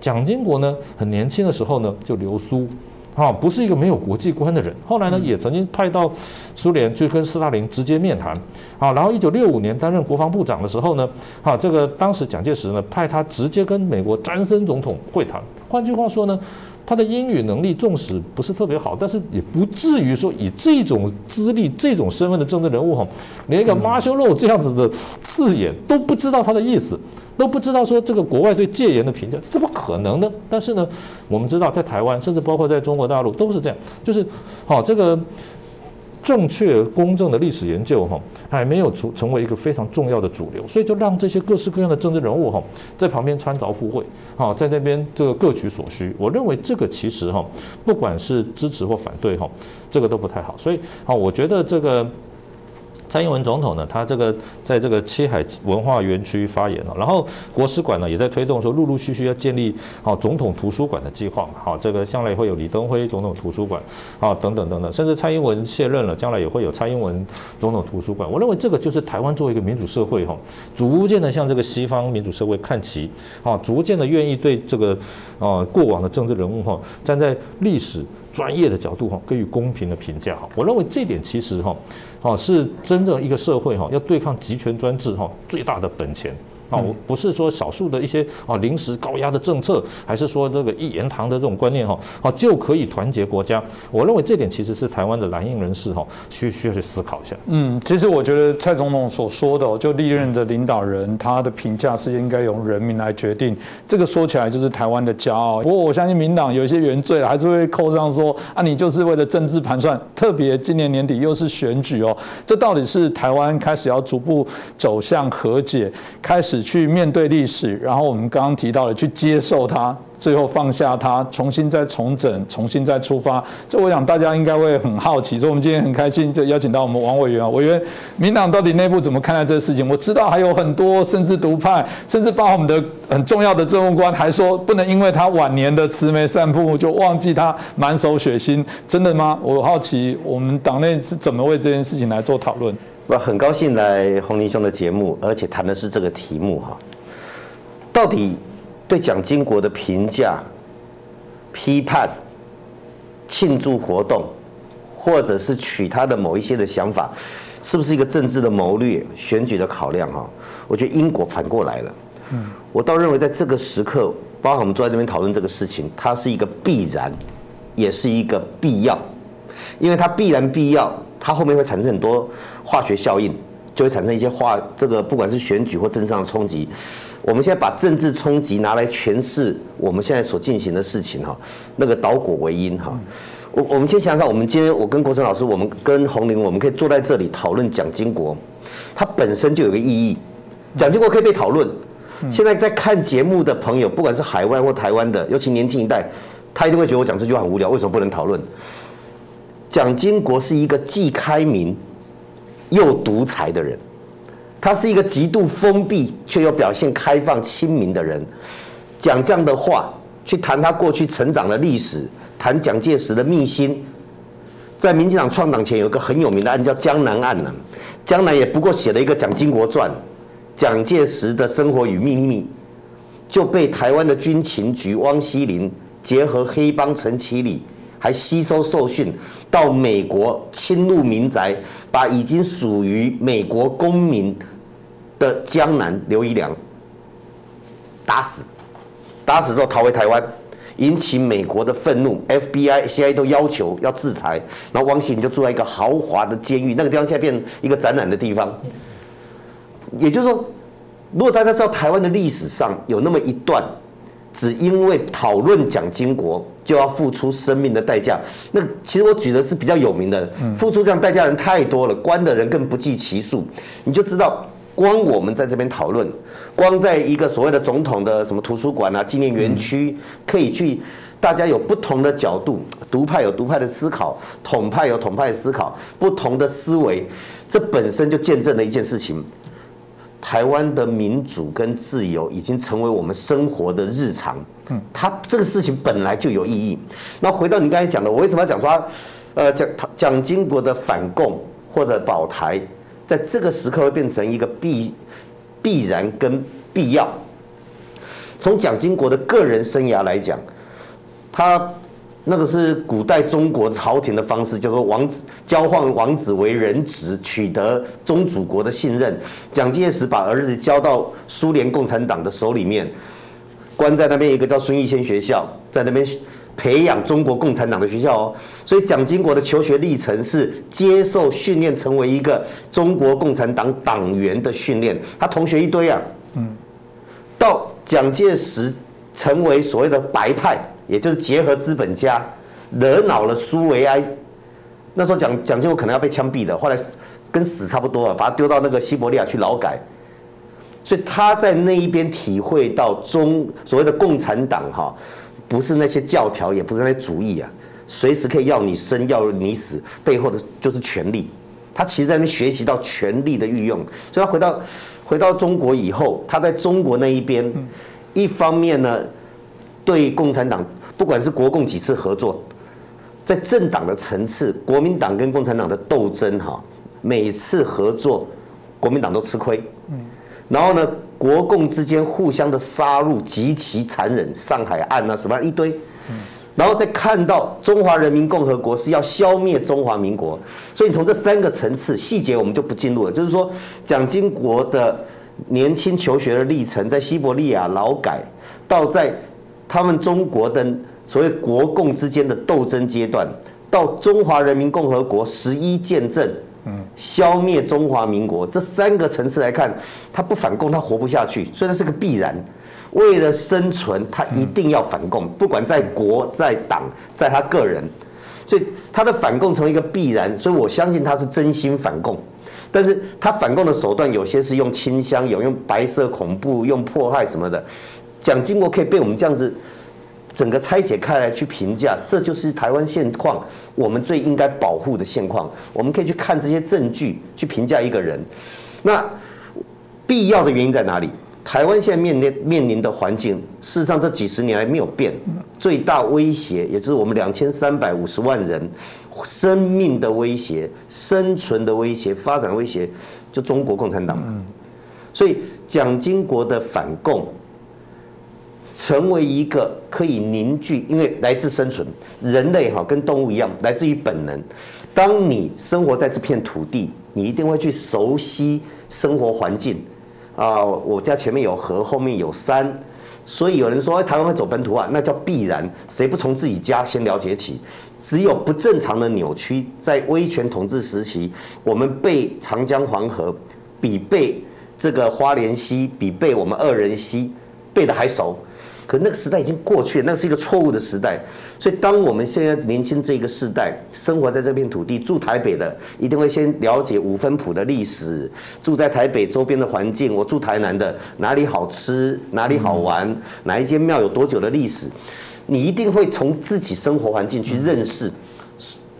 S4: 蒋经国呢，很年轻的时候呢，就留苏。啊，不是一个没有国际观的人。后来呢，也曾经派到苏联去跟斯大林直接面谈。啊，然后一九六五年担任国防部长的时候呢，啊，这个当时蒋介石呢派他直接跟美国詹森总统会谈。换句话说呢，他的英语能力纵使不是特别好，但是也不至于说以这种资历、这种身份的政治人物哈，连一个 Marshall Law 这样子的字眼都不知道他的意思。都不知道说这个国外对戒严的评价，怎么可能呢？但是呢，我们知道在台湾，甚至包括在中国大陆都是这样，就是好这个正确公正的历史研究哈，还没有成成为一个非常重要的主流，所以就让这些各式各样的政治人物哈，在旁边穿凿附会，好在那边这个各取所需。我认为这个其实哈，不管是支持或反对哈，这个都不太好。所以好，我觉得这个。蔡英文总统呢，他这个在这个七海文化园区发言了，然后国史馆呢也在推动说，陆陆续续要建立好总统图书馆的计划，好，这个将来会有李登辉总统图书馆，啊等等等等，甚至蔡英文卸任了，将来也会有蔡英文总统图书馆。我认为这个就是台湾作为一个民主社会哈，逐渐的向这个西方民主社会看齐，啊，逐渐的愿意对这个啊过往的政治人物哈，站在历史。专业的角度哈，给予公平的评价哈，我认为这点其实哈，哦是真正一个社会哈要对抗集权专制哈最大的本钱。啊，我不是说少数的一些啊临时高压的政策，还是说这个一言堂的这种观念哈，啊就可以团结国家。我认为这点其实是台湾的蓝印人士哈需需要去思考一下。
S1: 嗯，其实我觉得蔡总统所说的，就历任的领导人他的评价是应该由人民来决定，这个说起来就是台湾的骄傲。不过我相信民党有一些原罪了，还是会扣上说啊，你就是为了政治盘算，特别今年年底又是选举哦，这到底是台湾开始要逐步走向和解，开始去面对历史，然后我们刚刚提到了去接受它。最后放下它，重新再重整，重新再出发。这我想大家应该会很好奇。所以我们今天很开心，就邀请到我们王委员啊，委员，民党到底内部怎么看待这个事情？我知道还有很多，甚至独派，甚至包括我们的很重要的政务官，还说不能因为他晚年的慈眉善目，就忘记他满手血腥。真的吗？我好奇，我们党内是怎么为这件事情来做讨论？
S3: 我很高兴来洪林兄的节目，而且谈的是这个题目哈，到底。对蒋经国的评价、批判、庆祝活动，或者是取他的某一些的想法，是不是一个政治的谋略、选举的考量？哈，我觉得因果反过来了。嗯，我倒认为在这个时刻，包括我们坐在这边讨论这个事情，它是一个必然，也是一个必要，因为它必然必要，它后面会产生很多化学效应，就会产生一些化这个不管是选举或政治上的冲击。我们现在把政治冲击拿来诠释我们现在所进行的事情哈，那个导果为因哈。我我们先想想看，我们今天我跟国成老师，我们跟红玲，我们可以坐在这里讨论蒋经国，它本身就有个意义。蒋经国可以被讨论。现在在看节目的朋友，不管是海外或台湾的，尤其年轻一代，他一定会觉得我讲这句话很无聊。为什么不能讨论？蒋经国是一个既开明又独裁的人。他是一个极度封闭却又表现开放亲民的人，讲这样的话，去谈他过去成长的历史，谈蒋介石的秘辛，在民进党创党前有一个很有名的案叫江南案呢，江南也不过写了一个蒋经国传，蒋介石的生活与秘密，就被台湾的军情局汪希林结合黑帮陈其礼，还吸收受训，到美国侵入民宅，把已经属于美国公民。的江南刘一良打死，打死之后逃回台湾，引起美国的愤怒，FBI、CIA 都要求要制裁，然后汪希林就住在一个豪华的监狱，那个地方现在变一个展览的地方。也就是说，如果大家知道台湾的历史上有那么一段，只因为讨论蒋经国就要付出生命的代价，那其实我举的是比较有名的，付出这样代价人太多了，关的人更不计其数，你就知道。光我们在这边讨论，光在一个所谓的总统的什么图书馆啊、纪念园区，可以去，大家有不同的角度，独派有独派的思考，统派有统派的思考，不同的思维，这本身就见证了一件事情：台湾的民主跟自由已经成为我们生活的日常。他，这个事情本来就有意义。那回到你刚才讲的，我为什么要讲说，呃，蒋蒋经国的反共或者保台？在这个时刻会变成一个必必然跟必要。从蒋经国的个人生涯来讲，他那个是古代中国朝廷的方式，叫做王子交换王子为人质，取得宗主国的信任。蒋介石把儿子交到苏联共产党的手里面，关在那边一个叫孙逸仙学校，在那边。培养中国共产党的学校哦，所以蒋经国的求学历程是接受训练，成为一个中国共产党党员的训练。他同学一堆啊，嗯，到蒋介石成为所谓的白派，也就是结合资本家，惹恼了苏维埃。那时候蒋蒋经国可能要被枪毙的，后来跟死差不多啊，把他丢到那个西伯利亚去劳改。所以他在那一边体会到中所谓的共产党哈。不是那些教条，也不是那些主义啊，随时可以要你生要你死，背后的就是权力。他其实在那边学习到权力的运用，所以他回到回到中国以后，他在中国那一边，一方面呢，对共产党，不管是国共几次合作，在政党的层次，国民党跟共产党的斗争哈，每次合作，国民党都吃亏。然后呢？国共之间互相的杀戮极其残忍，上海案啊什么一堆，然后再看到中华人民共和国是要消灭中华民国，所以从这三个层次细节我们就不进入了。就是说，蒋经国的年轻求学的历程，在西伯利亚劳改，到在他们中国的所谓国共之间的斗争阶段，到中华人民共和国十一建政，消灭中华民国这三个层次来看，他不反共他活不下去，所以那是个必然。为了生存，他一定要反共，不管在国、在党、在他个人，所以他的反共成为一个必然。所以我相信他是真心反共，但是他反共的手段有些是用清乡，有用白色恐怖、用迫害什么的。蒋经国可以被我们这样子整个拆解开来去评价，这就是台湾现况，我们最应该保护的现况。我们可以去看这些证据去评价一个人。那必要的原因在哪里？台湾现在面临面临的环境，事实上这几十年来没有变。最大威胁，也就是我们两千三百五十万人生命的威胁、生存的威胁、发展威胁，就中国共产党。所以蒋经国的反共，成为一个可以凝聚，因为来自生存，人类哈跟动物一样，来自于本能。当你生活在这片土地，你一定会去熟悉生活环境。啊，我家前面有河，后面有山，所以有人说台湾会走本土化，那叫必然。谁不从自己家先了解起？只有不正常的扭曲，在威权统治时期，我们背长江黄河比背这个花莲溪，比背我们二人溪背的还熟。可那个时代已经过去了，那是一个错误的时代。所以，当我们现在年轻这一个世代生活在这片土地，住台北的一定会先了解五分埔的历史，住在台北周边的环境。我住台南的，哪里好吃，哪里好玩，哪一间庙有多久的历史，你一定会从自己生活环境去认识。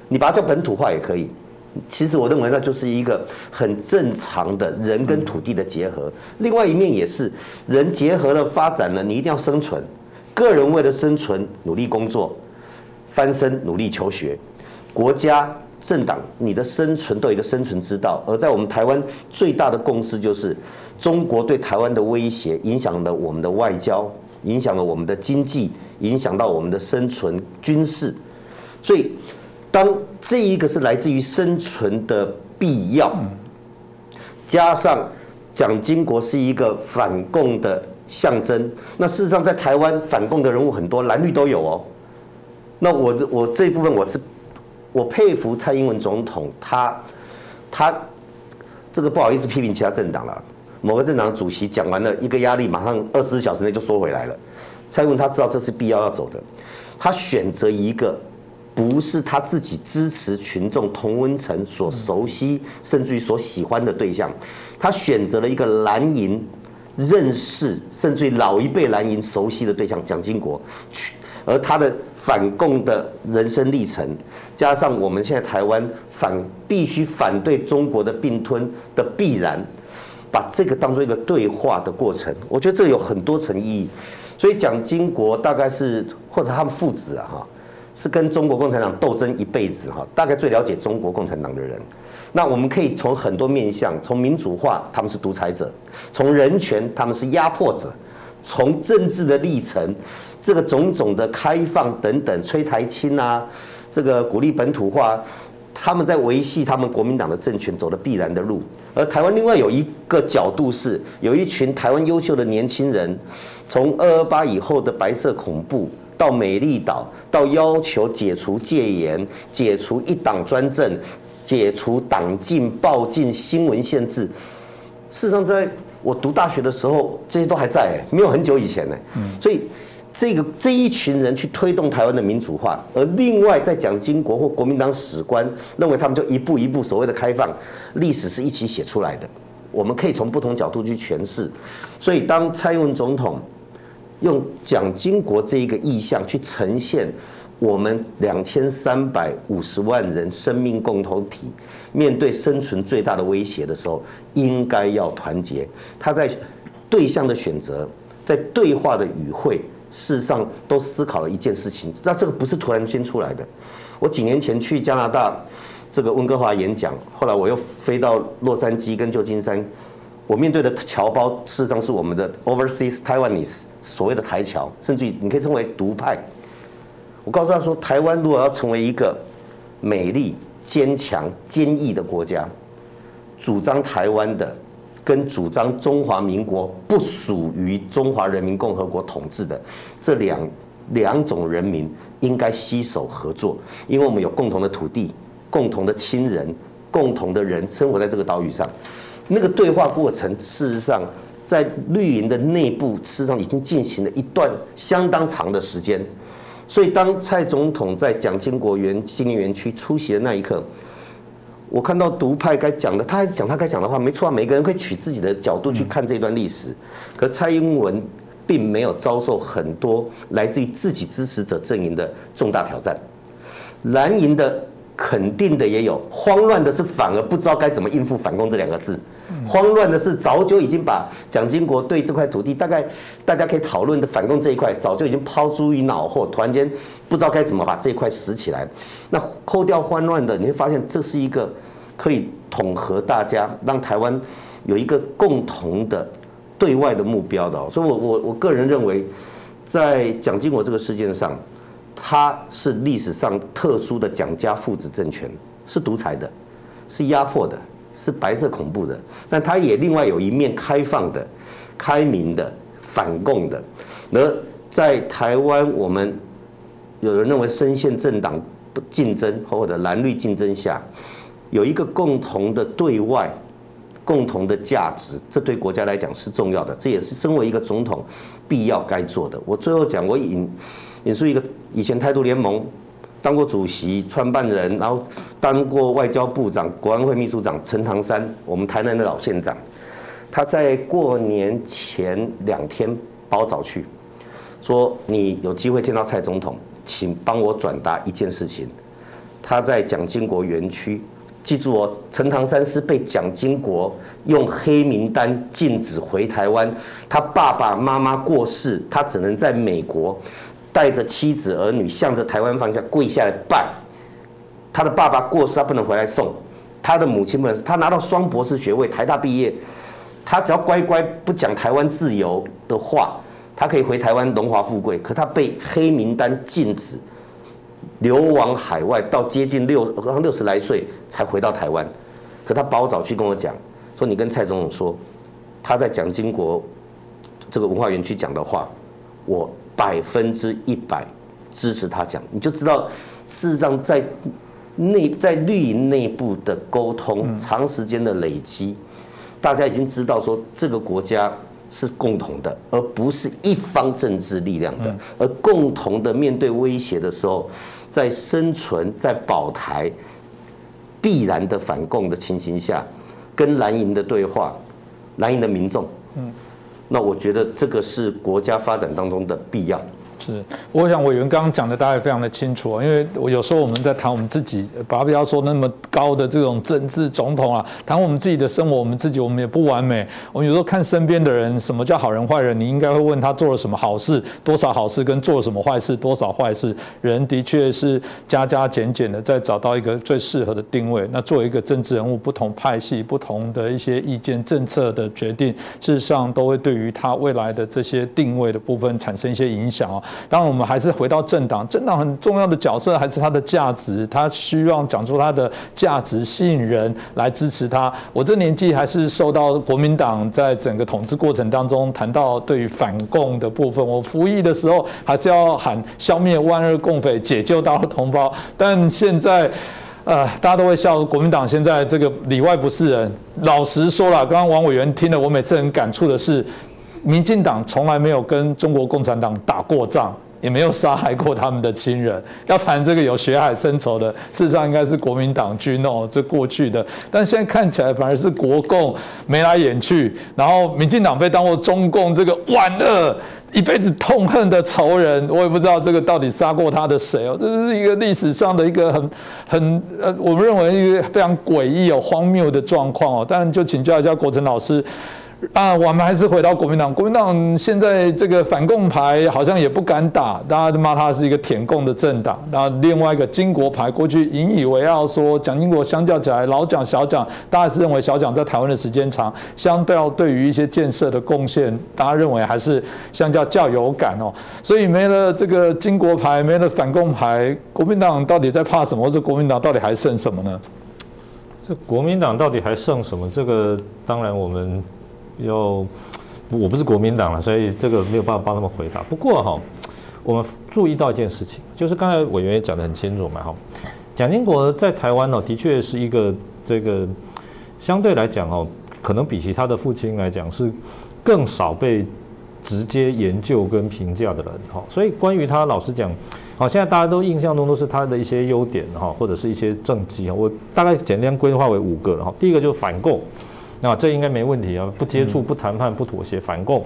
S3: 你把它叫本土化也可以。其实我认为那就是一个很正常的人跟土地的结合。另外一面也是人结合了发展了，你一定要生存。个人为了生存努力工作，翻身努力求学，国家政党你的生存都有一个生存之道。而在我们台湾最大的共识就是，中国对台湾的威胁影响了我们的外交，影响了我们的经济，影响到我们的生存军事，所以。当这一个是来自于生存的必要，加上蒋经国是一个反共的象征，那事实上在台湾反共的人物很多，蓝绿都有哦。那我我这一部分我是我佩服蔡英文总统，他他这个不好意思批评其他政党了，某个政党主席讲完了一个压力，马上二十四小时内就缩回来了。蔡英文他知道这是必要要走的，他选择一个。不是他自己支持群众同温层所熟悉，甚至于所喜欢的对象，他选择了一个蓝营认识，甚至于老一辈蓝营熟悉的对象蒋经国，去而他的反共的人生历程，加上我们现在台湾反必须反对中国的并吞的必然，把这个当做一个对话的过程，我觉得这有很多层意义，所以蒋经国大概是或者他们父子啊哈。是跟中国共产党斗争一辈子哈，大概最了解中国共产党的人。那我们可以从很多面向，从民主化他们是独裁者；从人权他们是压迫者；从政治的历程，这个种种的开放等等，吹台青啊，这个鼓励本土化，他们在维系他们国民党的政权走的必然的路。而台湾另外有一个角度是，有一群台湾优秀的年轻人，从二二八以后的白色恐怖。到美丽岛，到要求解除戒严、解除一党专政、解除党禁、报禁、新闻限制。事实上，在我读大学的时候，这些都还在，没有很久以前呢。所以，这个这一群人去推动台湾的民主化，而另外在蒋经国或国民党史官认为他们就一步一步所谓的开放，历史是一起写出来的。我们可以从不同角度去诠释。所以，当蔡英文总统。用蒋经国这一个意象去呈现我们两千三百五十万人生命共同体面对生存最大的威胁的时候，应该要团结。他在对象的选择，在对话的语汇，事实上都思考了一件事情。那这个不是突然间出来的。我几年前去加拿大这个温哥华演讲，后来我又飞到洛杉矶跟旧金山。我面对的侨胞事实上是我们的 overseas Taiwanese，所谓的台侨，甚至于你可以称为独派。我告诉他说，台湾如果要成为一个美丽、坚强、坚毅的国家，主张台湾的跟主张中华民国不属于中华人民共和国统治的这两两种人民应该携手合作，因为我们有共同的土地、共同的亲人、共同的人生活在这个岛屿上。那个对话过程，事实上在绿营的内部，事实上已经进行了一段相当长的时间。所以，当蔡总统在蒋经国园新林园区出席的那一刻，我看到独派该讲的，他还是讲他该讲的话，没错啊。每个人可以取自己的角度去看这段历史，可蔡英文并没有遭受很多来自于自己支持者阵营的重大挑战，蓝营的。肯定的也有，慌乱的是反而不知道该怎么应付反攻这两个字。慌乱的是早就已经把蒋经国对这块土地，大概大家可以讨论的反攻这一块，早就已经抛诸于脑后，突然间不知道该怎么把这一块拾起来。那扣掉慌乱的，你会发现这是一个可以统合大家，让台湾有一个共同的对外的目标的。所以我我我个人认为，在蒋经国这个事件上。他是历史上特殊的蒋家父子政权，是独裁的，是压迫的，是白色恐怖的。但他也另外有一面开放的、开明的、反共的。而在台湾，我们有人认为深陷政党竞争或者蓝绿竞争下，有一个共同的对外、共同的价值，这对国家来讲是重要的。这也是身为一个总统必要该做的。我最后讲，我引。引述一个以前台独联盟当过主席、创办人，然后当过外交部长、国安会秘书长陈唐山，我们台南的老县长，他在过年前两天把我找去，说你有机会见到蔡总统，请帮我转达一件事情。他在蒋经国园区，记住哦，陈唐山是被蒋经国用黑名单禁止回台湾，他爸爸妈妈过世，他只能在美国。带着妻子儿女向着台湾方向跪下来拜，他的爸爸过世，他不能回来送，他的母亲不能，他拿到双博士学位，台大毕业，他只要乖乖不讲台湾自由的话，他可以回台湾荣华富贵。可他被黑名单禁止，流亡海外，到接近六六十来岁才回到台湾。可他包早去跟我讲，说你跟蔡总统说，他在蒋经国这个文化园区讲的话，我。百分之一百支持他讲，你就知道，事实上在内在绿营内部的沟通，长时间的累积，大家已经知道说这个国家是共同的，而不是一方政治力量的，而共同的面对威胁的时候，在生存在保台必然的反共的情形下，跟蓝营的对话，蓝营的民众，嗯。那我觉得这个是国家发展当中的必要。
S1: 是，我想委员刚刚讲的大家也非常的清楚啊，因为我有时候我们在谈我们自己，不要说那么高的这种政治总统啊，谈我们自己的生活，我们自己我们也不完美。我们有时候看身边的人，什么叫好人坏人？你应该会问他做了什么好事，多少好事，跟做了什么坏事，多少坏事。人的确是加加减减的，在找到一个最适合的定位。那作为一个政治人物，不同派系、不同的一些意见、政策的决定，事实上都会对于他未来的这些定位的部分产生一些影响啊。当然，我们还是回到政党，政党很重要的角色还是它的价值，它需要讲出它的价值，吸引人来支持它。我这年纪还是受到国民党在整个统治过程当中谈到对于反共的部分，我服役的时候还是要喊消灭万恶共匪，解救大陆同胞。但现在，呃，大家都会笑国民党现在这个里外不是人。老实说了，刚刚王委员听了，我每次很感触的是。民进党从来没有跟中国共产党打过仗，也没有杀害过他们的亲人。要谈这个有血海深仇的，事实上应该是国民党军哦，这过去的。但现在看起来反而是国共眉来眼去，然后民进党被当作中共这个万恶、一辈子痛恨的仇人。我也不知道这个到底杀过他的谁哦，这是一个历史上的一个很很呃，我们认为一个非常诡异、有荒谬的状况哦。但就请教一下国成老师。啊，我们还是回到国民党。国民党现在这个反共牌好像也不敢打，大家就骂他是一个舔共的政党。然后另外一个金国牌，过去引以为傲说蒋经国相较起来老蒋小蒋，大家是认为小蒋在台湾的时间长，相对要对于一些建设的贡献，大家认为还是相较较有感哦。所以没了这个金国牌，没了反共牌，国民党到底在怕什么？或者国民党到底还剩什么呢？
S4: 这国民党到底还剩什么？这个当然我们要，我不是国民党了，所以这个没有办法帮他们回答。不过哈，我们注意到一件事情，就是刚才委员也讲得很清楚嘛哈，蒋经国在台湾呢，的确是一个这个相对来讲哦，可能比起他的父亲来讲是更少被直接研究跟评价的人哈，所以关于他，老实讲。好，现在大家都印象中都是他的一些优点哈，或者是一些政绩啊。我大概简单规划为五个哈。第一个就是反共，那这应该没问题啊，不接触、不谈判、不妥协，反共。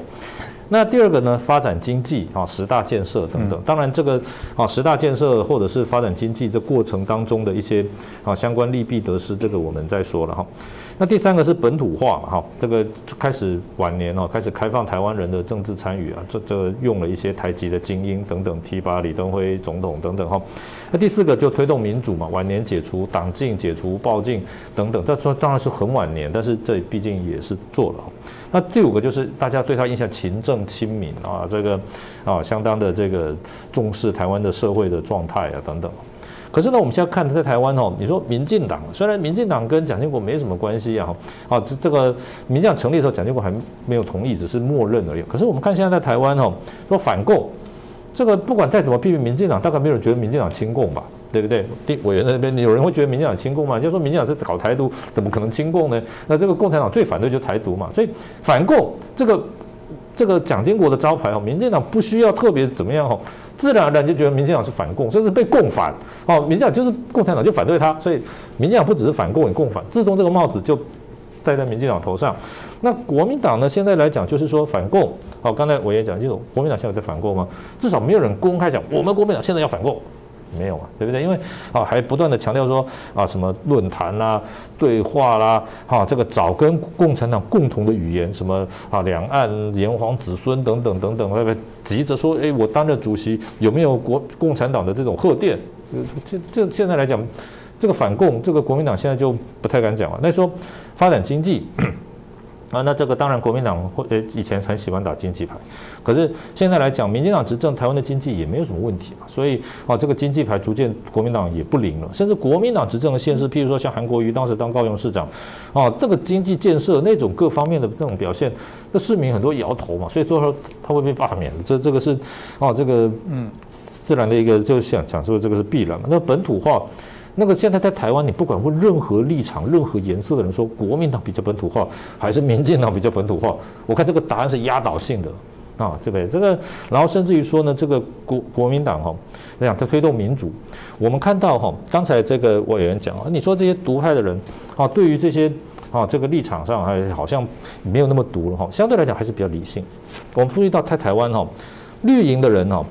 S4: 那第二个呢，发展经济啊，十大建设等等。当然，这个啊，十大建设或者是发展经济这过程当中的一些啊相关利弊得失，这个我们再说了哈。那第三个是本土化嘛，哈，这个开始晚年哦，开始开放台湾人的政治参与啊，这这用了一些台籍的精英等等，提拔李登辉总统等等哈。那第四个就推动民主嘛，晚年解除党禁、解除暴禁等等，这说当然是很晚年，但是这毕竟也是做了。那第五个就是大家对他印象勤政亲民啊，这个啊相当的这个重视台湾的社会的状态啊等等。可是呢，我们现在看他在台湾哦，你说民进党虽然民进党跟蒋经国没什么关系啊，啊，这这个民进党成立的时候，蒋经国还没有同意，只是默认而已。可是我们看现在在台湾哦，说反共，这个不管再怎么批评民进党，大概没有人觉得民进党亲共吧，对不对？第委员那边有人会觉得民进党亲共吗？就说民进党是搞台独，怎么可能亲共呢？那这个共产党最反对就台独嘛，所以反共这个。这个蒋经国的招牌哦，民进党不需要特别怎么样哦，自然而然就觉得民进党是反共，甚至被共反哦，民进党就是共产党就反对他，所以民进党不只是反共也共反，自动这个帽子就戴在民进党头上。那国民党呢？现在来讲就是说反共哦，刚才我也讲这种国民党现在在反共吗？至少没有人公开讲我们国民党现在要反共。没有嘛，对不对？因为啊，还不断的强调说啊，什么论坛啦、对话啦，哈，这个找跟共产党共同的语言，什么啊，两岸炎黄子孙等等等等，会不会急着说，哎，我担任主席有没有国共产党的这种贺电？这这现在来讲，这个反共，这个国民党现在就不太敢讲了。那说发展经济。啊，那这个当然国民党或呃以前很喜欢打经济牌，可是现在来讲，民进党执政，台湾的经济也没有什么问题嘛，所以啊，这个经济牌逐渐国民党也不灵了，甚至国民党执政的县市，譬如说像韩国瑜当时当高雄市长，啊，这个经济建设那种各方面的这种表现，那市民很多摇头嘛，所以说他会被罢免，这这个是啊，这个嗯，自然的一个就是想讲说这个是必然嘛，那本土化。那个现在在台湾，你不管问任何立场、任何颜色的人，说国民党比较本土化，还是民进党比较本土化？我看这个答案是压倒性的 啊，对不对？这个，然后甚至于说呢，这个国国民党哈，那样在推动民主，我们看到哈，刚才这个委员讲啊，你说这些独派的人啊，对于这些啊这个立场上还好像没有那么毒了哈，相对来讲还是比较理性。我们注意到在台湾哈，绿营的人哈。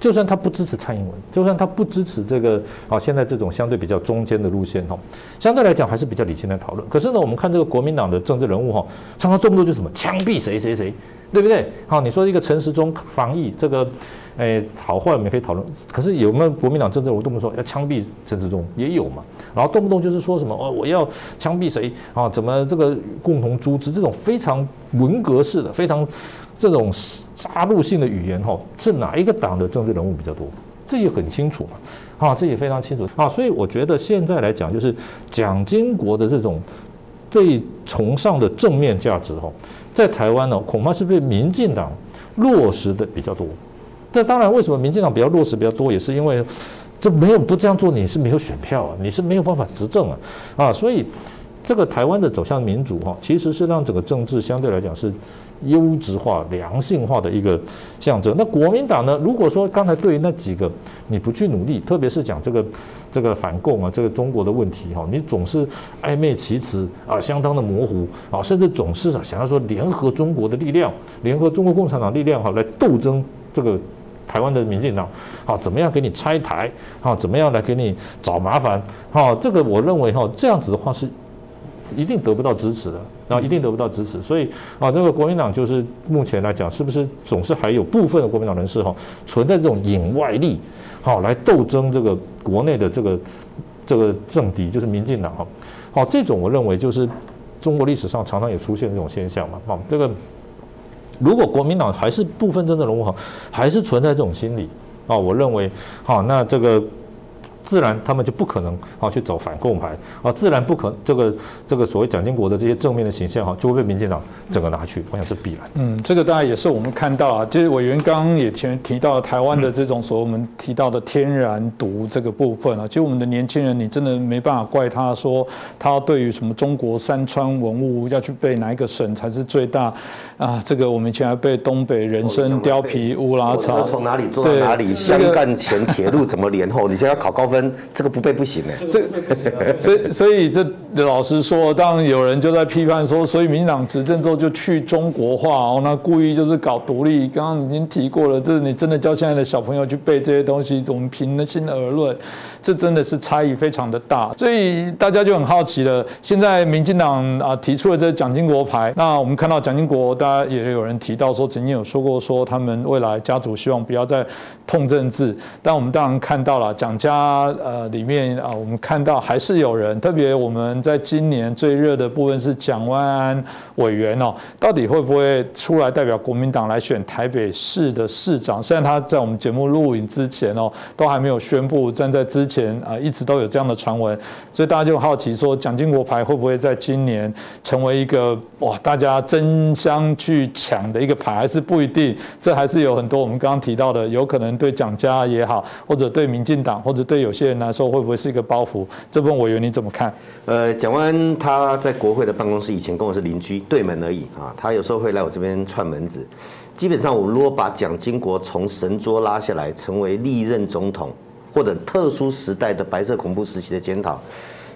S4: 就算他不支持蔡英文，就算他不支持这个啊，现在这种相对比较中间的路线哈，相对来讲还是比较理性的讨论。可是呢，我们看这个国民党的政治人物哈，常常动不动就什么枪毙谁谁谁，对不对？好，你说一个陈时中防疫这个，哎，好坏我们可以讨论。可是有没有国民党政治人物动不动说要枪毙陈时中？也有嘛。然后动不动就是说什么哦，我要枪毙谁啊？怎么这个共同组织这种非常文革式的、非常这种。杀戮性的语言哈，是哪一个党的政治人物比较多？这也很清楚嘛，啊，这也非常清楚啊。所以我觉得现在来讲，就是蒋经国的这种最崇尚的正面价值哈，在台湾呢，恐怕是被民进党落实的比较多。这当然，为什么民进党比较落实比较多，也是因为这没有不这样做，你是没有选票啊，你是没有办法执政啊，啊，所以这个台湾的走向民主哈，其实是让整个政治相对来讲是。优质化、良性化的一个象征。那国民党呢？如果说刚才对于那几个你不去努力，特别是讲这个这个反共啊，这个中国的问题哈，你总是暧昧其词啊，相当的模糊啊，甚至总是啊想要说联合中国的力量，联合中国共产党力量哈，来斗争这个台湾的民进党啊，怎么样给你拆台啊？怎么样来给你找麻烦啊？这个我认为哈，这样子的话是一定得不到支持的。然后一定得不到支持，所以啊，这个国民党就是目前来讲，是不是总是还有部分的国民党人士哈，存在这种引外力，好来斗争这个国内的这个这个政敌，就是民进党哈。好，这种我认为就是中国历史上常常也出现这种现象嘛。好，这个如果国民党还是部分真正人物哈，还是存在这种心理啊，我认为好，那这个自然他们就不可能啊去走反共牌啊，自然不可这个这个所谓蒋经国的这些正面的形象哈，就会被民进党整个拿去，我想是必然。
S1: 嗯，这个当然也是我们看到啊，就是委员刚刚也前提到了台湾的这种所谓我们提到的天然毒这个部分啊，其实我们的年轻人你真的没办法怪他说他对于什么中国山川文物要去背哪一个省才是最大啊，这个我们以前还被东北人参貂皮乌拉草
S3: 从哪里做到哪里，香赣前铁路怎么连后，你现在要考高分，这个不背不行哎。
S1: 这 所以所以这老实说，当然有人就在批判说，所以民进党执政之后就去中国化哦，那故意就是搞独立。刚刚已经提过了，这你真的教现在的小朋友去背这些东西，我们凭心而论。这真的是差异非常的大，所以大家就很好奇了。现在民进党啊提出了这蒋经国牌，那我们看到蒋经国，大家也有人提到说，曾经有说过说他们未来家族希望不要再碰政治。但我们当然看到了蒋家呃里面啊，我们看到还是有人，特别我们在今年最热的部分是蒋万安委员哦，到底会不会出来代表国民党来选台北市的市长？虽然他在我们节目录影之前哦，都还没有宣布站在之前啊，一直都有这样的传闻，所以大家就好奇说，蒋经国牌会不会在今年成为一个哇，大家争相去抢的一个牌，还是不一定？这还是有很多我们刚刚提到的，有可能对蒋家也好，或者对民进党，或者对有有些人来说，会不会是一个包袱？这部分委员你怎么看？
S3: 呃，蒋万安他在国会的办公室以前跟我是邻居，对门而已啊，他有时候会来我这边串门子。基本上，我如果把蒋经国从神桌拉下来，成为历任总统。或者特殊时代的白色恐怖时期的检讨，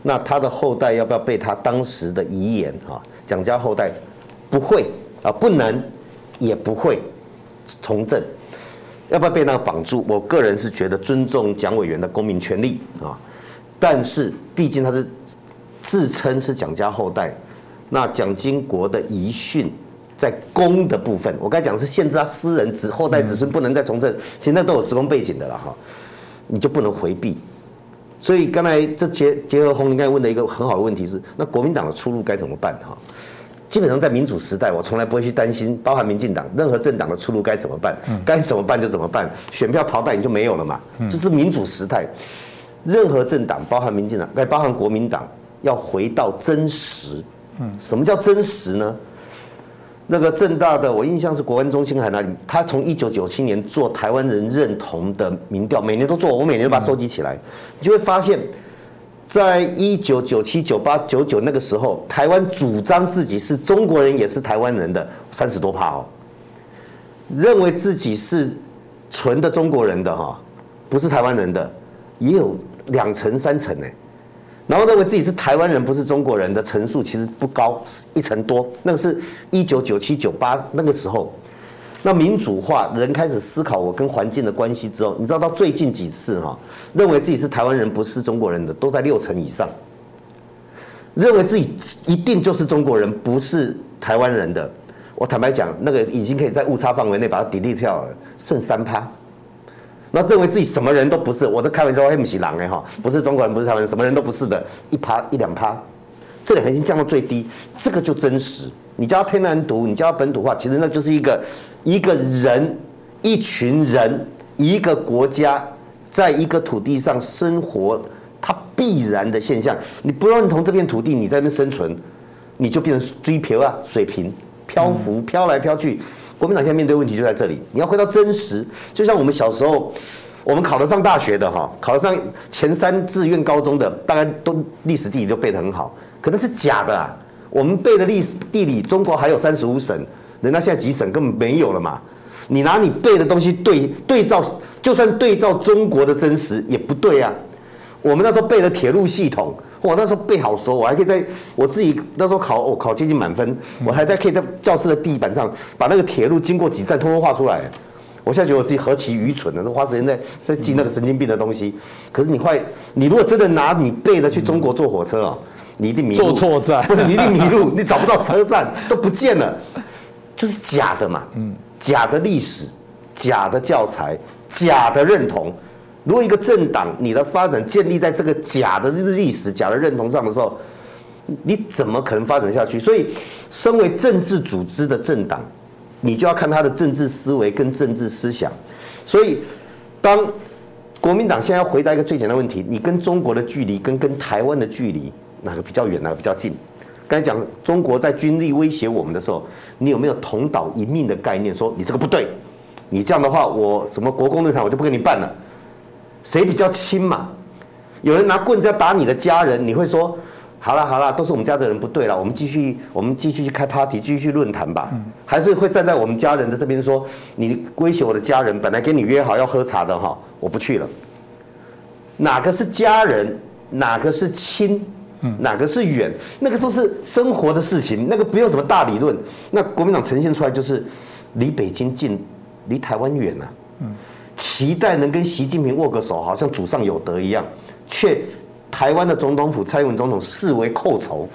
S3: 那他的后代要不要被他当时的遗言啊？蒋家后代不会啊，不能，也不会从政，要不要被那个绑住？我个人是觉得尊重蒋委员的公民权利啊，但是毕竟他是自称是蒋家后代，那蒋经国的遗训在公的部分，我刚才讲是限制他私人子后代子孙不能再从政，现在都有时空背景的了哈。你就不能回避，所以刚才这结结合红林刚才问的一个很好的问题是，那国民党的出路该怎么办哈？基本上在民主时代，我从来不会去担心，包含民进党任何政党的出路该怎么办，该怎么办就怎么办，选票淘汰你就没有了嘛，这是民主时代，任何政党包含民进党，该包含国民党要回到真实，嗯，什么叫真实呢？那个正大的，我印象是国安中心还哪里？他从一九九七年做台湾人认同的民调，每年都做，我每年都把它收集起来，你就会发现，在一九九七、九八、九九那个时候，台湾主张自己是中国人，也是台湾人的三十多趴哦，认为自己是纯的中国人的哈，不是台湾人的，也有两成三成呢。然后认为自己是台湾人，不是中国人的层数其实不高，一成多。那个是一九九七九八那个时候，那民主化人开始思考我跟环境的关系之后，你知道到最近几次哈，认为自己是台湾人，不是中国人的都在六成以上。认为自己一定就是中国人，不是台湾人的，我坦白讲，那个已经可以在误差范围内把它 delete 掉了，剩三趴。那认为自己什么人都不是，我都开玩笑，黑不是狼哎哈，不是中国人，不是台湾人，什么人都不是的，一趴一两趴，这两已经降到最低，这个就真实。你叫天然独，你叫本土化，其实那就是一个一个人、一群人、一个国家，在一个土地上生活，它必然的现象。你不认同这片土地，你在那边生存，你就变成追漂啊，水平漂浮，飘来飘去。国民党现在面对问题就在这里，你要回到真实，就像我们小时候，我们考得上大学的哈，考得上前三志愿高中的，大概都历史地理都背得很好，可能是假的啊。我们背的历史地理，中国还有三十五省，人家现在几省根本没有了嘛。你拿你背的东西对对照，就算对照中国的真实也不对啊。我们那时候背的铁路系统。我那时候背好熟，我还可以在我自己那时候考，我考接近满分，我还在可以在教室的地板上把那个铁路经过几站通通画出来。我现在觉得我自己何其愚蠢呢，都花时间在在记那个神经病的东西。可是你快，你如果真的拿你背的去中国坐火车啊，你一定迷
S1: 路。坐错站，
S3: 不是你一定迷路，你找不到车站都不见了，就是假的嘛。嗯，假的历史，假的教材，假的认同。如果一个政党你的发展建立在这个假的历史、假的认同上的时候，你怎么可能发展下去？所以，身为政治组织的政党，你就要看他的政治思维跟政治思想。所以，当国民党现在要回答一个最简单的问题：你跟中国的距离跟跟台湾的距离哪个比较远，哪个比较近？刚才讲中国在军力威胁我们的时候，你有没有同岛一命的概念？说你这个不对，你这样的话，我什么国共论坛我就不跟你办了。谁比较亲嘛？有人拿棍子要打你的家人，你会说好了好了，都是我们家的人不对了，我们继续我们继续去开 party，继续去论坛吧？还是会站在我们家人的这边说，你威胁我的家人，本来跟你约好要喝茶的哈，我不去了。哪个是家人？哪个是亲？哪个是远？那个都是生活的事情，那个不用什么大理论。那国民党呈现出来就是离北京近，离台湾远啊。期待能跟习近平握个手，好像祖上有德一样，却台湾的总统府蔡英文总统视为寇仇，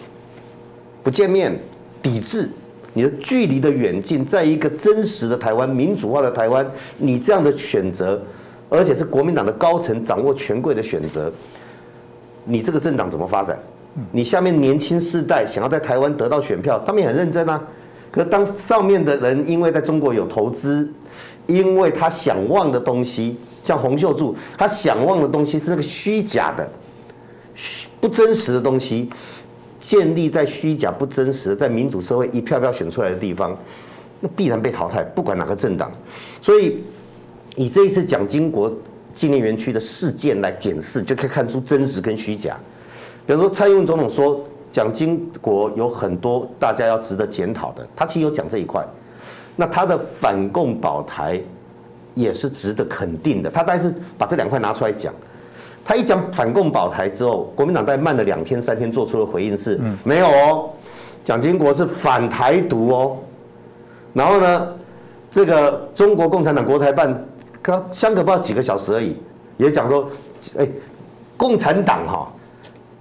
S3: 不见面，抵制。你的距离的远近，在一个真实的台湾、民主化的台湾，你这样的选择，而且是国民党的高层掌握权贵的选择，你这个政党怎么发展？你下面年轻世代想要在台湾得到选票，他们也很认真啊。可是当上面的人因为在中国有投资，因为他想望的东西，像洪秀柱，他想望的东西是那个虚假的、不真实的东西，建立在虚假、不真实，在民主社会一票票选出来的地方，那必然被淘汰，不管哪个政党。所以，以这一次蒋经国纪念园区的事件来检视，就可以看出真实跟虚假。比如说，蔡英文总统说蒋经国有很多大家要值得检讨的，他其实有讲这一块。那他的反共保台也是值得肯定的。他但是把这两块拿出来讲，他一讲反共保台之后，国民党概慢了两天三天做出的回应是，没有哦，蒋经国是反台独哦。然后呢，这个中国共产党国台办刚相隔不到几个小时而已，也讲说，哎，共产党哈。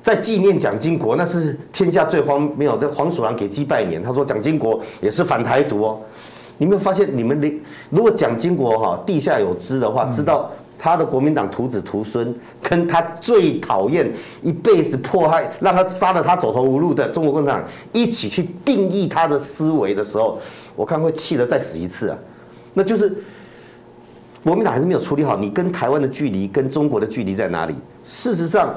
S3: 在纪念蒋经国，那是天下最荒谬的。黄鼠狼给鸡拜年，他说蒋经国也是反台独哦。你没有发现，你们连如果蒋经国哈地下有知的话，知道他的国民党徒子徒孙跟他最讨厌、一辈子迫害、让他杀了他走投无路的中国共产党一起去定义他的思维的时候，我看会气得再死一次啊。那就是国民党还是没有处理好，你跟台湾的距离、跟中国的距离在哪里？事实上。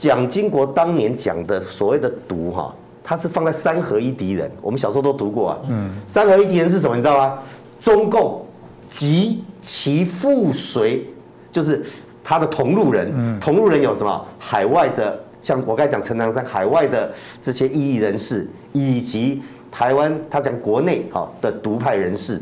S3: 蒋经国当年讲的所谓的“毒”哈，他是放在三合一敌人。我们小时候都读过啊。嗯。三合一敌人是什么？你知道吗？中共及其附随，就是他的同路人。嗯。同路人有什么？海外的，像我刚才讲陈南山，海外的这些异议人士，以及台湾他讲国内哈的独派人士。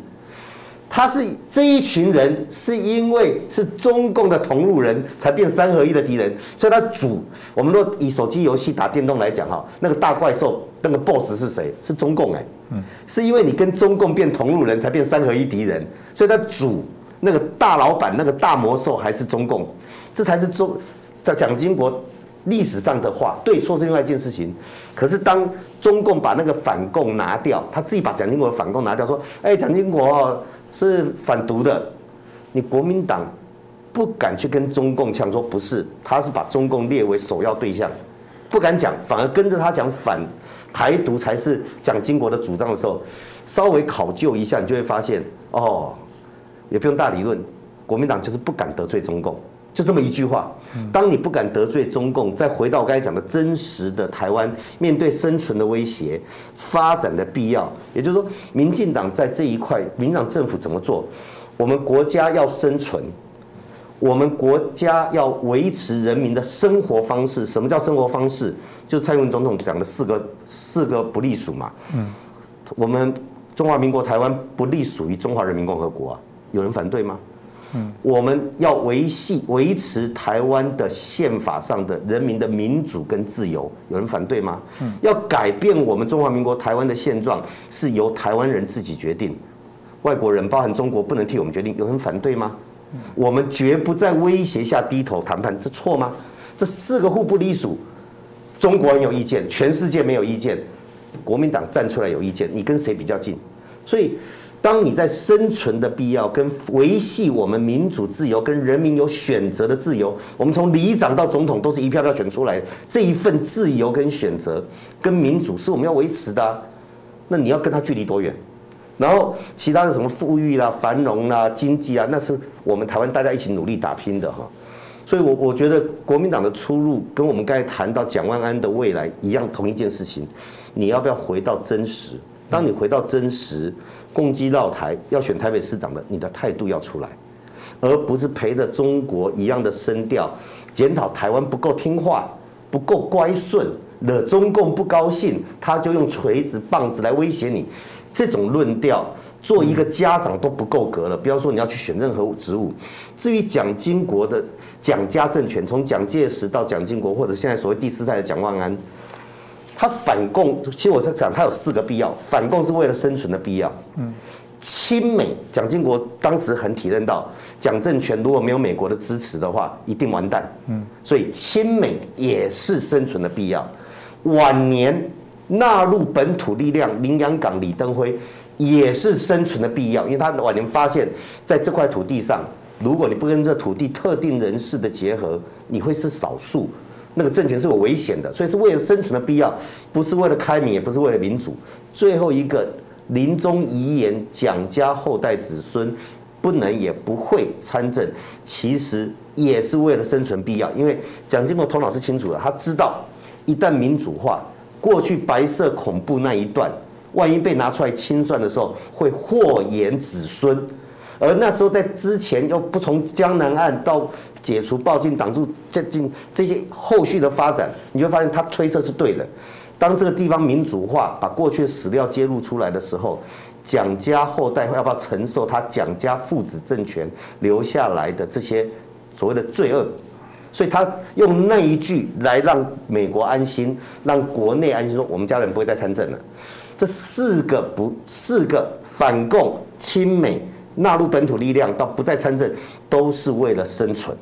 S3: 他是这一群人，是因为是中共的同路人才变三合一的敌人，所以他主我们若以手机游戏打电动来讲哈，那个大怪兽那个 BOSS 是谁？是中共哎，嗯，是因为你跟中共变同路人才变三合一敌人，所以他主那个大老板那个大魔兽还是中共，这才是中在蒋经国历史上的话，对错是另外一件事情。可是当中共把那个反共拿掉，他自己把蒋经国的反共拿掉，说，哎，蒋经国。是反独的，你国民党不敢去跟中共抢说不是，他是把中共列为首要对象，不敢讲，反而跟着他讲反台独才是蒋经国的主张的时候，稍微考究一下，你就会发现哦，也不用大理论，国民党就是不敢得罪中共。就这么一句话，当你不敢得罪中共，再回到刚才讲的真实的台湾，面对生存的威胁、发展的必要，也就是说，民进党在这一块，民党政府怎么做？我们国家要生存，我们国家要维持人民的生活方式。什么叫生活方式？就蔡英文总统讲的四个四个不隶属嘛。嗯，我们中华民国台湾不隶属于中华人民共和国啊，有人反对吗？我们要维系、维持台湾的宪法上的人民的民主跟自由，有人反对吗？要改变我们中华民国台湾的现状，是由台湾人自己决定，外国人，包含中国，不能替我们决定，有人反对吗？我们绝不在威胁下低头谈判，这错吗？这四个互不隶属，中国人有意见，全世界没有意见，国民党站出来有意见，你跟谁比较近？所以。当你在生存的必要跟维系我们民主自由跟人民有选择的自由，我们从里长到总统都是一票票选出来的，这一份自由跟选择跟民主是我们要维持的。那你要跟他距离多远？然后其他的什么富裕啦、繁荣啦、经济啊，那是我们台湾大家一起努力打拼的哈。所以我我觉得国民党的出路跟我们刚才谈到蒋万安的未来一样，同一件事情，你要不要回到真实？当你回到真实，共击绕台要选台北市长的，你的态度要出来，而不是陪着中国一样的声调，检讨台湾不够听话，不够乖顺，惹中共不高兴，他就用锤子棒子来威胁你，这种论调。做一个家长都不够格了，不要说你要去选任何职务。至于蒋经国的蒋家政权，从蒋介石到蒋经国，或者现在所谓第四代的蒋万安，他反共，其实我在讲，他有四个必要。反共是为了生存的必要。嗯。亲美，蒋经国当时很体认到，蒋政权如果没有美国的支持的话，一定完蛋。嗯。所以亲美也是生存的必要。晚年纳入本土力量，林洋港、李登辉。也是生存的必要，因为他晚年发现，在这块土地上，如果你不跟这土地特定人士的结合，你会是少数，那个政权是有危险的，所以是为了生存的必要，不是为了开明，也不是为了民主。最后一个临终遗言，蒋家后代子孙不能也不会参政，其实也是为了生存必要，因为蒋经国头脑是清楚的，他知道一旦民主化，过去白色恐怖那一段。万一被拿出来清算的时候，会祸延子孙。而那时候在之前又不从江南岸到解除暴禁挡住这进这些后续的发展，你会发现他推测是对的。当这个地方民主化，把过去的史料揭露出来的时候，蒋家后代会要不要承受他蒋家父子政权留下来的这些所谓的罪恶？所以他用那一句来让美国安心，让国内安心，说我们家人不会再参政了。这四个不四个反共亲美纳入本土力量到不再参政，都是为了生存。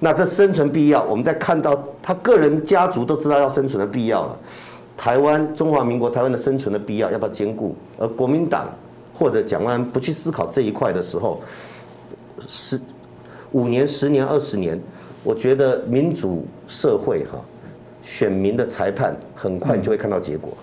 S3: 那这生存必要，我们在看到他个人家族都知道要生存的必要了。台湾中华民国台湾的生存的必要要不要兼顾？而国民党或者蒋万安不去思考这一块的时候，十五年、十年、二十年，我觉得民主社会哈，选民的裁判很快就会看到结果。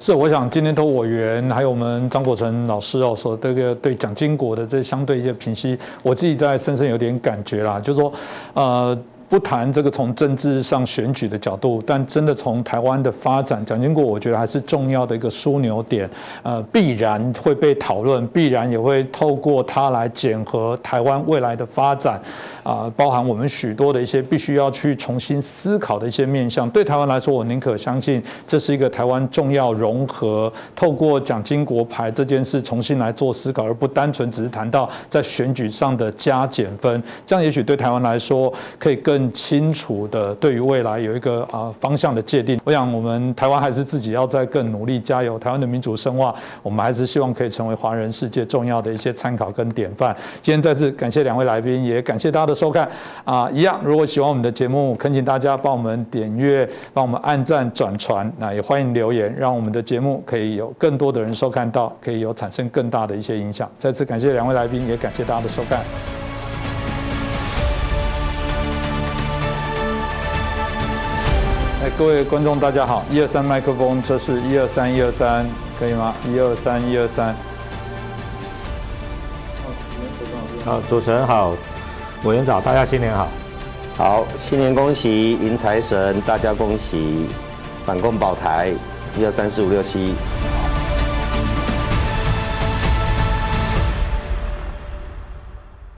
S1: 是，我想今天都我员还有我们张国成老师哦，说这个对蒋经国的这相对一些评析，我自己在深深有点感觉啦，就是说，呃。不谈这个从政治上选举的角度，但真的从台湾的发展，蒋经国我觉得还是重要的一个枢纽点，呃，必然会被讨论，必然也会透过他来检核台湾未来的发展，啊，包含我们许多的一些必须要去重新思考的一些面向。对台湾来说，我宁可相信这是一个台湾重要融合，透过蒋经国牌这件事重新来做思考，而不单纯只是谈到在选举上的加减分，这样也许对台湾来说可以更。清楚的对于未来有一个啊方向的界定，我想我们台湾还是自己要再更努力加油。台湾的民主深化，我们还是希望可以成为华人世界重要的一些参考跟典范。今天再次感谢两位来宾，也感谢大家的收看啊！一样，如果喜欢我们的节目，恳请大家帮我们点阅，帮我们按赞转传，那也欢迎留言，让我们的节目可以有更多的人收看到，可以有产生更大的一些影响。再次感谢两位来宾，也感谢大家的收看。各位观众，大家好！一二三，麦克风测试，一二三，一二三，可以吗？一二三，一二三。
S4: 好，主持人好，委员长，大家新年好。
S3: 好，新年恭喜，迎财神，大家恭喜，反共保台，一二三四五六七。